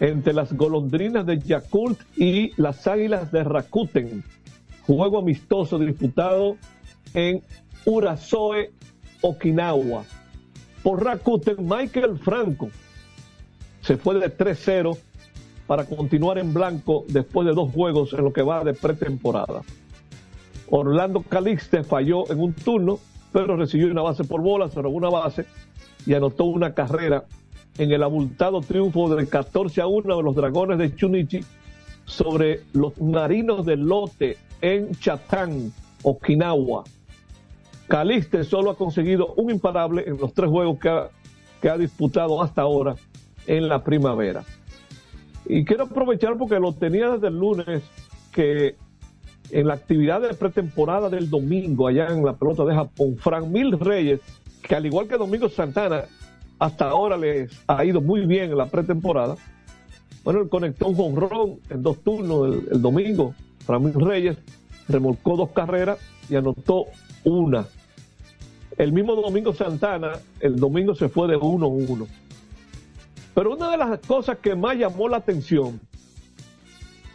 entre las golondrinas de Yakult y las águilas de Rakuten. Juego amistoso disputado en Urasoe, Okinawa. Por Rakuten, Michael Franco se fue de 3-0 para continuar en blanco después de dos juegos en lo que va de pretemporada. Orlando Calixte falló en un turno, pero recibió una base por bola, se una base y anotó una carrera en el abultado triunfo del 14 a 1 de los Dragones de Chunichi sobre los Marinos de Lote en Chatán, Okinawa. Caliste solo ha conseguido un imparable en los tres juegos que ha, disputado hasta ahora en la primavera. Y quiero aprovechar porque lo tenía desde el lunes que en la actividad de pretemporada del domingo allá en la pelota de Japón, Fran Mil Reyes, que al igual que Domingo Santana, hasta ahora les ha ido muy bien en la pretemporada. Bueno, él conectó un jonrón en dos turnos el, domingo. Fran Mil Reyes remolcó dos carreras y anotó una. El mismo Domingo Santana, el domingo se fue de 1-1. Pero una de las cosas que más llamó la atención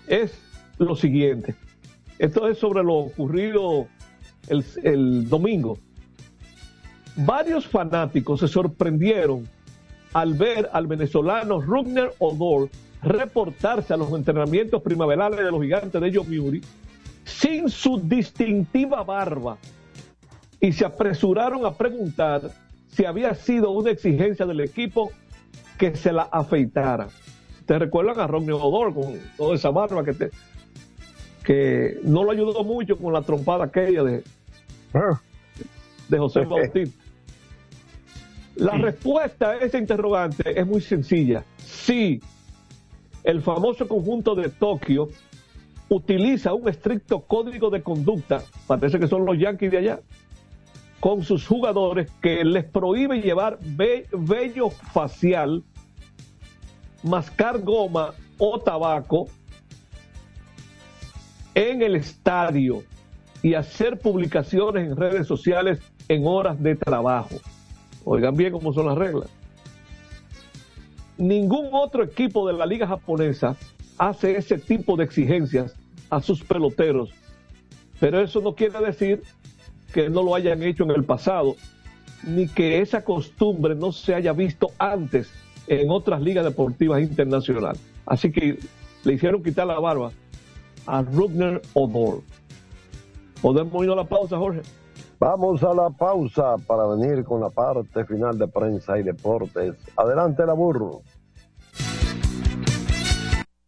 es lo siguiente. Esto es sobre lo ocurrido el, domingo. Varios fanáticos se sorprendieron al ver al venezolano Rugner Odor reportarse a los entrenamientos primaverales de los gigantes de Yomiuri sin su distintiva barba y se apresuraron a preguntar si había sido una exigencia del equipo que se la afeitara. ¿Te recuerdan a Rugner Odor con toda esa barba que te, que no lo ayudó mucho con la trompada aquella de, de José Bautista. La respuesta a ese interrogante es muy sencilla. Sí, el famoso conjunto de Tokio utiliza un estricto código de conducta, parece que son los Yankees de allá, con sus jugadores que les prohíbe llevar vello facial, mascar goma o tabaco en el estadio y hacer publicaciones en redes sociales en horas de trabajo. Oigan bien cómo son las reglas. Ningún otro equipo de la liga japonesa hace ese tipo de exigencias a sus peloteros, pero eso no quiere decir que no lo hayan hecho en el pasado, ni que esa costumbre no se haya visto antes en otras ligas deportivas internacionales. Así que le hicieron quitar la barba a Rugner Odor. ¿Podemos ir a la pausa, Jorge? Vamos a la pausa para venir con la parte final de prensa y deportes. Adelante, la burro.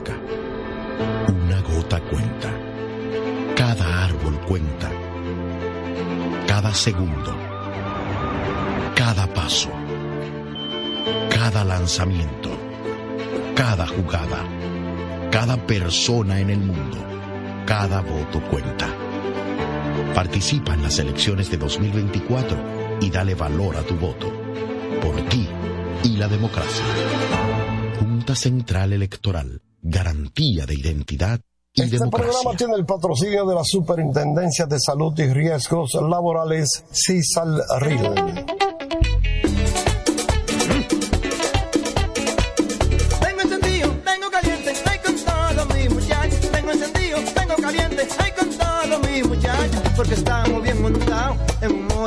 Una gota cuenta. Cada árbol cuenta. Cada segundo. Cada paso. Cada lanzamiento. Cada jugada. Cada persona en el mundo. Cada voto cuenta. Participa en las elecciones de 2024 y dale valor a tu voto. Por ti y la democracia. Junta Central Electoral. Garantía de identidad y Este democracia. programa tiene el patrocinio de la Superintendencia de Salud y Riesgos Laborales, CISAL RIL. Tengo encendido, tengo caliente, ay con todo mi muchacho. Tengo encendido, tengo caliente, ay con todo mi muchacho. Porque estamos bien montados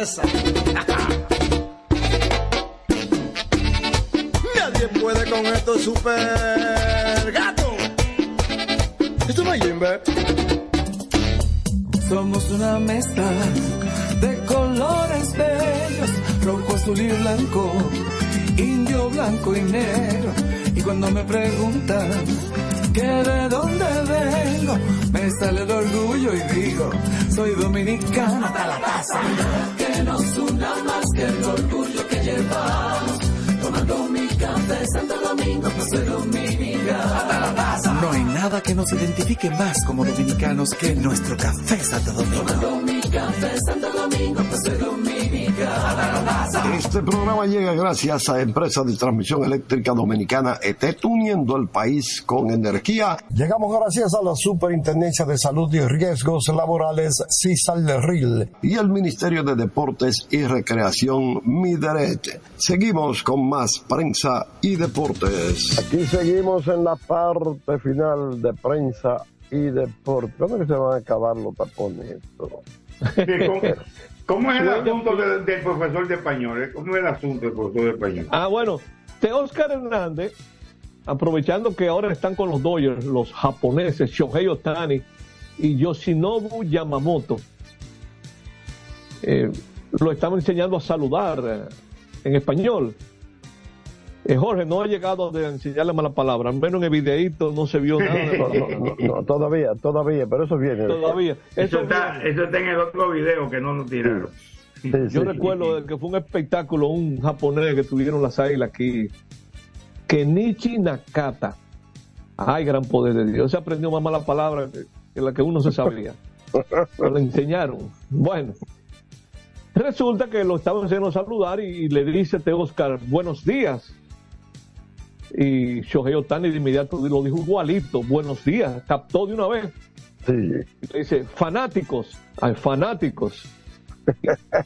Nadie puede con esto super gato. Esto no hay Jimbe. Somos una mezcla de colores bellos, rojo, azul y blanco, indio, blanco y negro. Y cuando me preguntan que de dónde vengo, me sale el orgullo y digo, soy dominicano hasta la taza. Nos una más que el orgullo que llevamos, tomando mi café Santo Domingo, pues soy dominicano. No hay nada que nos identifique más como dominicanos que nuestro café Santo Domingo. Tomando mi café Santo Domingo, pues soy dominicano. Este programa llega gracias a Empresa de Transmisión Eléctrica Dominicana ETET, uniendo el país con energía. Llegamos gracias a la Superintendencia de Salud y Riesgos Laborales, CISAL RIL, y el Ministerio de Deportes y Recreación, MIDERET. Seguimos con más prensa y deportes. Aquí seguimos en la parte final de prensa y deportes. ¿Cuándo es que se van a acabar los tapones? Esto? ¿Cómo, es el asunto del, del profesor de español? ¿Cómo es el asunto del profesor de español? Ah, bueno, de Oscar Hernández, aprovechando que ahora están con los Dodgers, los japoneses, Shohei Otani y Yoshinobu Yamamoto, eh, lo estamos enseñando a saludar eh, en español. Eh, Jorge, no ha llegado de enseñarle mala palabra, al menos en el videíto no se vio nada. No, no, no, no, todavía, todavía, pero eso viene. Todavía. Eso Eso está, eso está en el otro video que no lo tiraron. Sí, Yo sí. recuerdo que fue un espectáculo, un japonés que tuvieron las águilas aquí, Kenichi Nakata. Ay, gran poder de Dios. Se aprendió más mala palabra que, que la que uno se sabía. Pero le enseñaron. Bueno, resulta que lo estaban haciendo a saludar y, y le dice a Oscar, buenos días. Y Shohei Otani de inmediato lo dijo igualito, buenos días, captó de una vez. Sí. Dice, fanáticos, ay, fanáticos.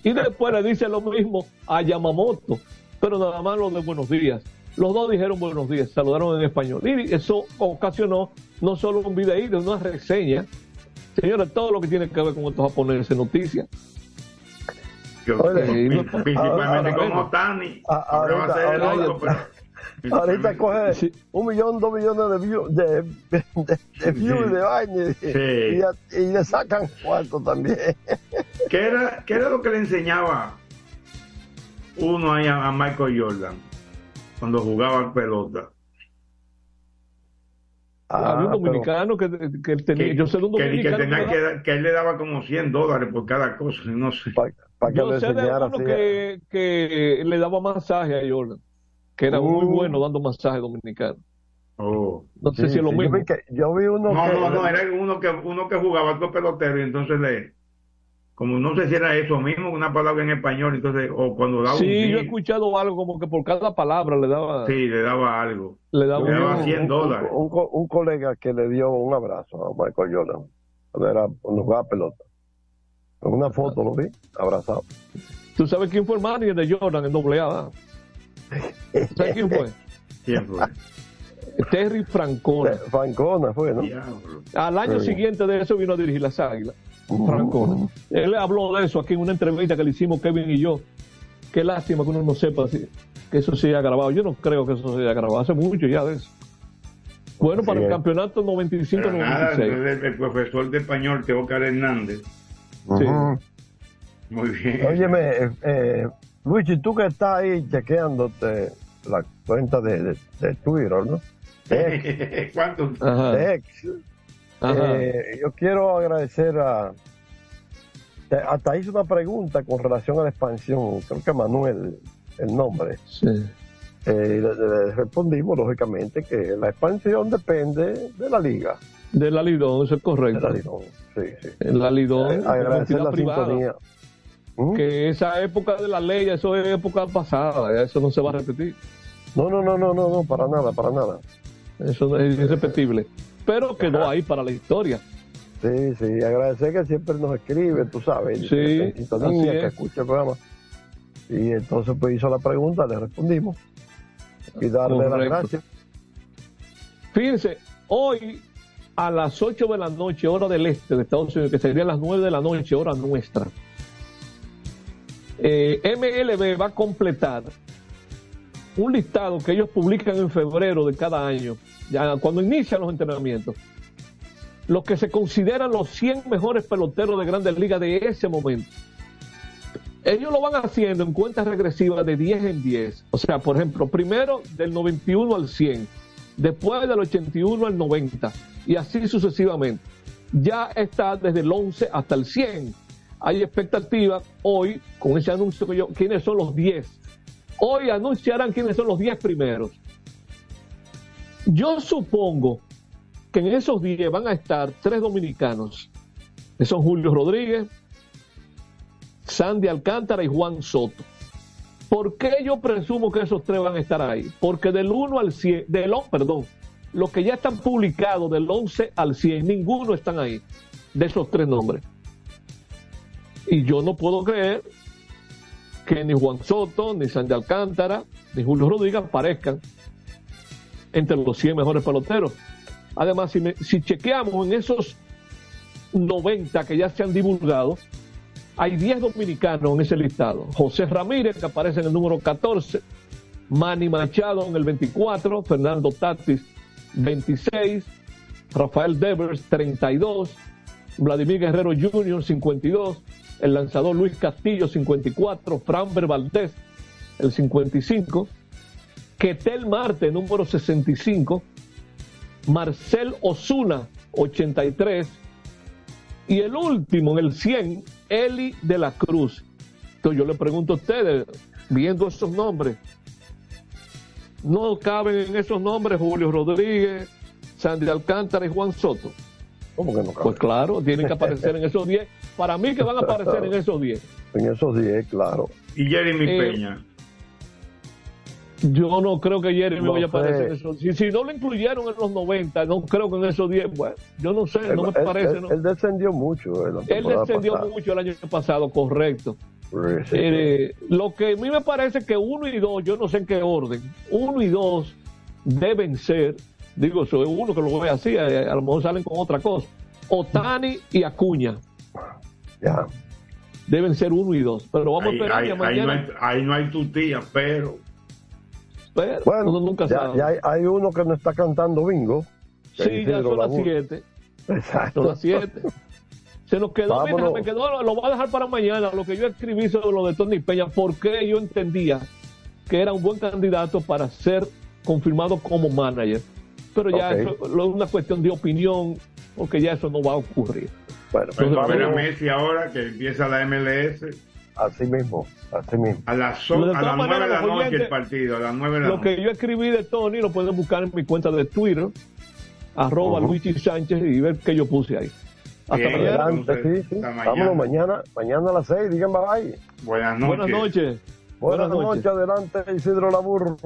Y después le dice lo mismo a Yamamoto, pero nada más lo de buenos días. Los dos dijeron buenos días, saludaron en español. Y eso ocasionó no solo un videíto, una reseña. Señores, todo lo que tiene que ver con estos japoneses, noticias. Yo- Oye, principalmente ahora- como Tani. Ah, Ahora va a ser el ahorita- otro, pero- Ahorita coge un millón, dos millones de views, de, de, de views de vaina y, Sí. y, le sacan cuarto también. ¿Qué era, ¿Qué era lo que le enseñaba uno ahí a, a Michael Jordan cuando jugaba pelota? Había un dominicano que, que él tenía, Que, yo sé de un que- que tenía que- que, que él le daba como 100 dólares por cada cosa, no sé. Yo sé de uno que, que le daba masaje a Jordan, que era muy Uh. bueno dando masaje dominicano. Oh. No sé si es lo mismo. vi que- yo vi uno No, que... no, no, era uno que, uno que jugaba otro pelotero y entonces le, como no sé si era eso mismo, una palabra en español, entonces, o cuando daba un Sí, yo he escuchado algo como que por cada palabra le daba, sí, le daba algo. le daba le daba un- 100 un, dólares. un, co- un colega que le dio un abrazo a Michael Jordan cuando, era, cuando jugaba pelota. En una foto lo vi, abrazado. ¿Tú sabes quién fue el manager de Jordan en doble A? ¿Sabes quién fue? ¿Quién fue? Terry Francona. Francona fue, ¿no? Al año Sí. siguiente de eso vino a dirigir las Águilas. Francona. Él habló de eso aquí en una entrevista que le hicimos Kevin y yo. Qué lástima que uno no sepa si- que eso se haya grabado. Yo no creo que eso se haya grabado. Hace mucho ya de eso. Bueno, para Sí. el campeonato Pero nada, 95-96. entonces el, el profesor de español, Teócar Hernández. Sí. Ujú. Muy bien. Óyeme, eh, eh, Luigi, tú que estás ahí chequeándote la cuenta de, de, de Twitter, ¿no? De X, ¿Cuánto? de X. Ajá. Eh, yo quiero agradecer a... te- Hasta hice una pregunta con relación a la expansión, creo que Manuel, el nombre. Sí. Eh, y le, le respondimos, lógicamente, que la expansión depende de la liga. De la Lidón, eso es De correcto. la Lidón, sí, sí. La Lidón, Eh, agradecer la privada. sintonía. ¿Mm? Que esa época de la ley, eso es época pasada, eso no se va a repetir. No, no, no, no, no, no, para nada, para nada. Eso es irrepetible. Pero quedó ahí para la historia. Sí, sí, agradecer que siempre nos escribe, tú sabes, Sí, que escucha el programa. Y entonces pues hizo la pregunta, le respondimos. Y darle las gracias. Fíjense, hoy a las 8 de la noche, hora del este de Estados Unidos, que serían las 9 de la noche, hora nuestra, eh, MLB va a completar un listado que ellos publican en febrero de cada año, ya cuando inician los entrenamientos. Los que se consideran los 100 mejores peloteros de grandes ligas de ese momento. Ellos lo van haciendo en cuentas regresivas de 10 en 10. O sea, por ejemplo, primero del 91 al 100, después del 81 al 90 y así sucesivamente. Ya está desde el 11 hasta el 100. Hay expectativa hoy con ese anuncio que yo, quiénes son los 10. Hoy anunciarán quiénes son los 10 primeros. Yo supongo que en esos 10 van a estar tres dominicanos, que son Julio Rodríguez, Sandy Alcántara y Juan Soto. ¿Por qué yo presumo que esos tres van a estar ahí? Porque del 1 al 100, del, perdón, los que ya están publicados del 11 al 100, ninguno están ahí, de esos tres nombres. Y yo no puedo creer que ni Juan Soto, ni Sandy Alcántara, ni Julio Rodríguez aparezcan entre los 100 mejores peloteros. Además, si, si chequeamos en esos 90 que ya se han divulgado, hay 10 dominicanos en ese listado. José Ramírez, que aparece en el número 14, Manny Machado en el 24, Fernando Tatis 26, Rafael Devers 32, Vladimir Guerrero Jr. 52, el lanzador Luis Castillo 54, Framber Valdés el 55, Ketel Marte número 65, Marcel Osuna 83 y el último en el 100, Eli de la Cruz. Entonces yo le pregunto a ustedes, viendo esos nombres, no caben en esos nombres Julio Rodríguez, Sandy Alcántara y Juan Soto. ¿Cómo que no caben? Pues claro, tienen que aparecer en esos 10. Para mí que van a aparecer en esos 10. En esos 10, claro. Y Jeremy Eh, Peña. Yo no creo que Jeremy No vaya a aparecer en esos si, si no lo incluyeron en los 90, no creo que en esos 10. Bueno, yo no sé, no me parece. él, no. él descendió mucho. la Él descendió pasada. mucho el año pasado, correcto. Sí, Eh, lo que a mí me parece que uno y dos, yo no sé en qué orden, uno y dos deben ser, digo, soy uno que lo ve así, eh, a lo mejor salen con otra cosa. Otani y Acuña. Ya. Deben ser uno y dos. Pero vamos Ahí, a esperar ahí- que ahí no mañana. hay, ahí no hay tu tía, pero pero Bueno, uno nunca ya, sabe. ya hay, hay uno que no está cantando bingo. Sí, ya son las siete. Exacto. Son las siete. Se nos quedó, mira, me quedó, lo voy a dejar para mañana, lo que yo escribí sobre lo de Tony Peña, porque yo entendía que era un buen candidato para ser confirmado como manager. Pero ya eso lo- es una cuestión de opinión, porque ya eso no va a ocurrir. Bueno, pues Entonces, va a ver a vámonos. Messi ahora que empieza la MLS Así mismo, así mismo. a las, so- a las 9 de la noche el partido, a las 9 de la Lo noche. que yo escribí de Tony lo pueden buscar en mi cuenta de Twitter, arroba Ujú. Luigi Sánchez, y ver qué yo puse ahí. Hasta Bien, mañana. Adelante, sí, sí. hasta mañana. Vámonos mañana, mañana a las 6, digan bye. Buenas noches. Buenas noches. Buenas, Buenas noches. noches. adelante Isidro Labur.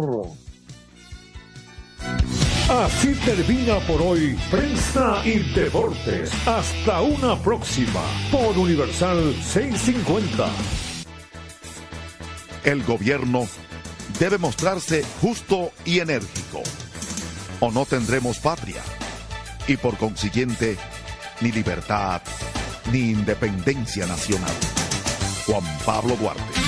Así termina por hoy Prensa y Deportes. Hasta una próxima por Universal 650. El gobierno debe mostrarse justo y enérgico. O no tendremos patria. Y por consiguiente, ni libertad, ni independencia nacional. Juan Pablo Duarte.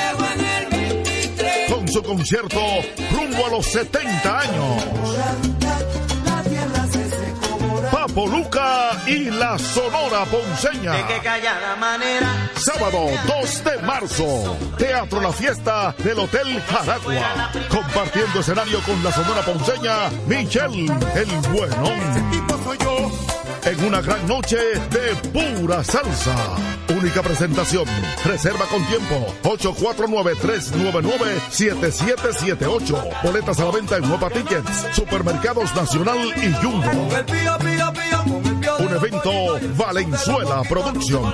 Su concierto rumbo a los 70 años. Papo Luca y la Sonora Ponceña. De que callada manera. Sábado 2 de marzo, Teatro La Fiesta del Hotel Jaragua. Compartiendo escenario con la sonora ponceña Michelle El Buenón. En una gran noche de pura salsa. Única presentación. Reserva con tiempo. 849-399-7778. Boletas a la venta en Nueva Tickets. Supermercados Nacional y Jumbo. Un evento Valenzuela Producción.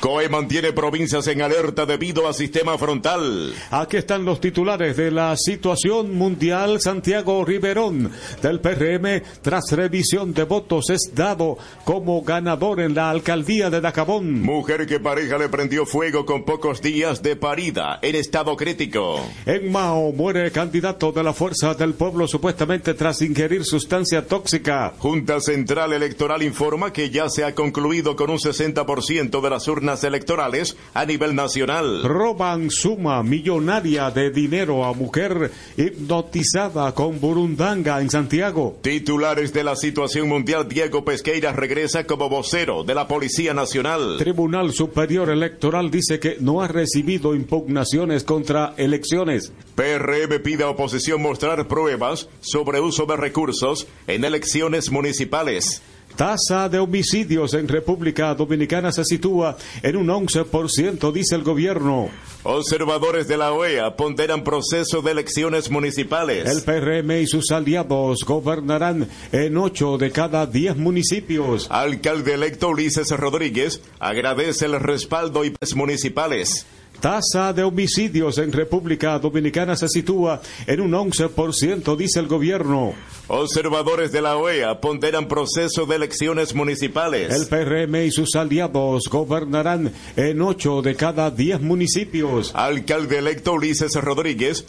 COE mantiene provincias en alerta debido a sistema frontal. Aquí están los titulares de la situación mundial. Santiago Riverón del PRM, tras revisión de votos, es dado como ganador en la alcaldía de Dacabón. Mujer que pareja le prendió fuego con pocos días de parida en estado crítico. En Mao muere candidato de la Fuerza del Pueblo supuestamente tras ingerir sustancia tóxica. Junta Central Electoral informa que ya se ha concluido con un 60% de las urnas internas electorales a nivel nacional. Roban suma millonaria de dinero a mujer hipnotizada con burundanga en Santiago. Titulares de la situación mundial, Diego Pesqueira regresa como vocero de la Policía Nacional. Tribunal Superior Electoral dice que no ha recibido impugnaciones contra elecciones. PRM pide a oposición mostrar pruebas sobre uso de recursos en elecciones municipales. Tasa de homicidios en República Dominicana se sitúa en un 11%, dice el gobierno. Observadores de la OEA ponderan proceso de elecciones municipales. El PRM y sus aliados gobernarán en 8 de cada 10 municipios. Alcalde electo Ulises Rodríguez agradece el respaldo y municipales. Tasa de homicidios en República Dominicana se sitúa en un 11%, dice el gobierno. Observadores de la OEA ponderan proceso de elecciones municipales. El PRM y sus aliados gobernarán en 8 de cada 10 municipios. Alcalde electo Ulises Rodríguez.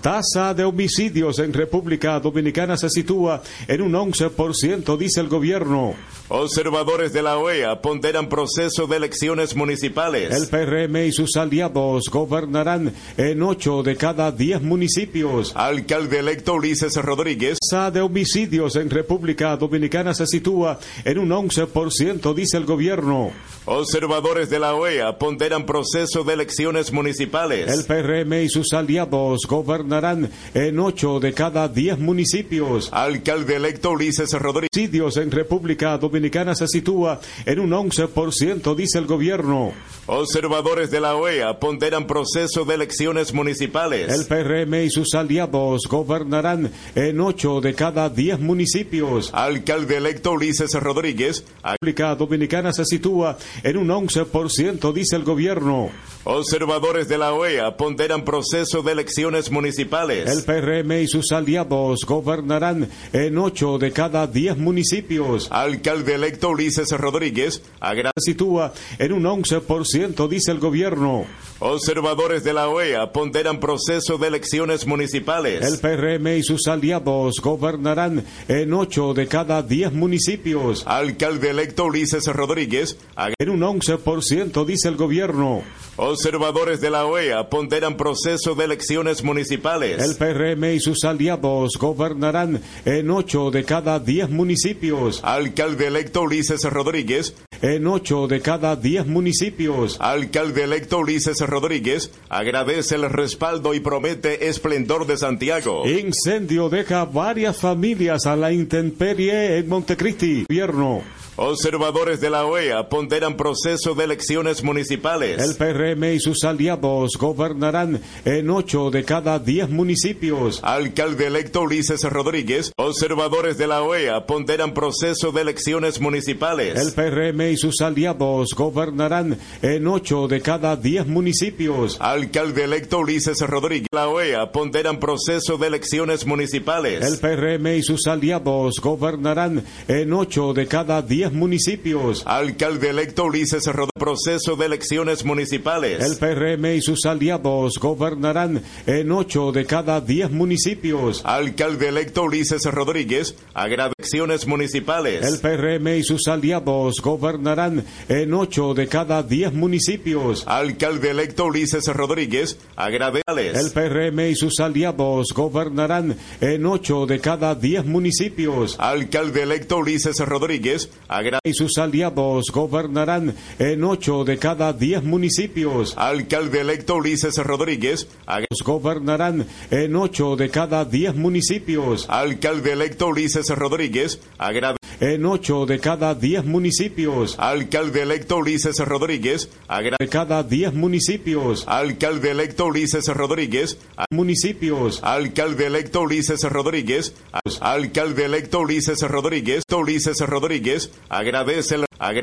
Tasa de homicidios en República Dominicana se sitúa en un 11%, dice el gobierno. Observadores de la OEA ponderan proceso de elecciones municipales. El PRM y sus aliados gobernarán en 8 de cada 10 municipios. Alcalde electo Ulises Rodríguez. Tasa de homicidios en República Dominicana se sitúa en un 11%, dice el gobierno. Observadores de la OEA ponderan proceso de elecciones municipales. El PRM y sus aliados gobernarán en 8 de cada 10 municipios. Alcalde electo Ulises Rodríguez. Homicidios en República Dominicana se sitúa en un 11%, dice el gobierno. Observadores de la OEA ponderan proceso de elecciones municipales. El PRM y sus aliados gobernarán en 8 de cada 10 municipios. Alcalde electo Ulises Rodríguez. República Dominicana se sitúa en un 11%, dice el gobierno. Observadores de la OEA ponderan proceso de elecciones municipales. El PRM y sus aliados gobernarán en 8 de cada 10 municipios. Alcalde electo Ulises Rodríguez. Se sitúa en un 11%, dice el gobierno. Observadores de la OEA ponderan proceso de elecciones municipales. El PRM y sus aliados gobernarán en 8 de cada 10 municipios. Alcalde electo Ulises Rodríguez. En un 11%, dice el gobierno. Observadores de la OEA ponderan proceso de elecciones municipales. El PRM y sus aliados gobernarán en 8 de cada 10 municipios. Alcalde electo Ulises Rodríguez. En 8 de cada 10 municipios. Alcalde electo Ulises Rodríguez agradece el respaldo y promete esplendor de Santiago. Incendio deja varias familias a la intemperie en Montecristi. Gobierno. Observadores de la OEA ponderan proceso de elecciones municipales. El PRM y sus aliados gobernarán en 8 de cada 10 municipios. Alcalde electo Ulises Rodríguez. Observadores de la OEA ponderan proceso de elecciones municipales. El PRM y sus aliados gobernarán en 8 de cada 10 municipios. Alcalde electo Ulises Rodríguez. La OEA ponderan proceso de elecciones municipales. El PRM y sus aliados gobernarán en 8 de cada 10 municipios. Alcalde electo Ulises Rodríguez. Proceso de elecciones municipales. El PRM y sus aliados gobernarán en 8 de cada 10 municipios. Alcalde electo Ulises Rodríguez. Agradecciones municipales. El PRM y sus aliados gobernarán en 8 de cada 10 municipios. Alcalde electo Ulises Rodríguez. Agradecales. El PRM y sus aliados gobernarán en 8 de cada 10 municipios. Alcalde electo Ulises Rodríguez. Y sus aliados gobernarán en 8 de cada 10 municipios. Alcalde electo Ulises Rodríguez. Gobernarán en 8 de cada 10 municipios. Alcalde electo Ulises Rodríguez. En 8 de cada 10 municipios. Alcalde electo Ulises Rodríguez. De cada 10 municipios. Alcalde electo Ulises Rodríguez. Municipios. Alcalde electo Ulises Rodríguez. Alcalde electo Ulises Rodríguez. Ulises Rodríguez. Agradece el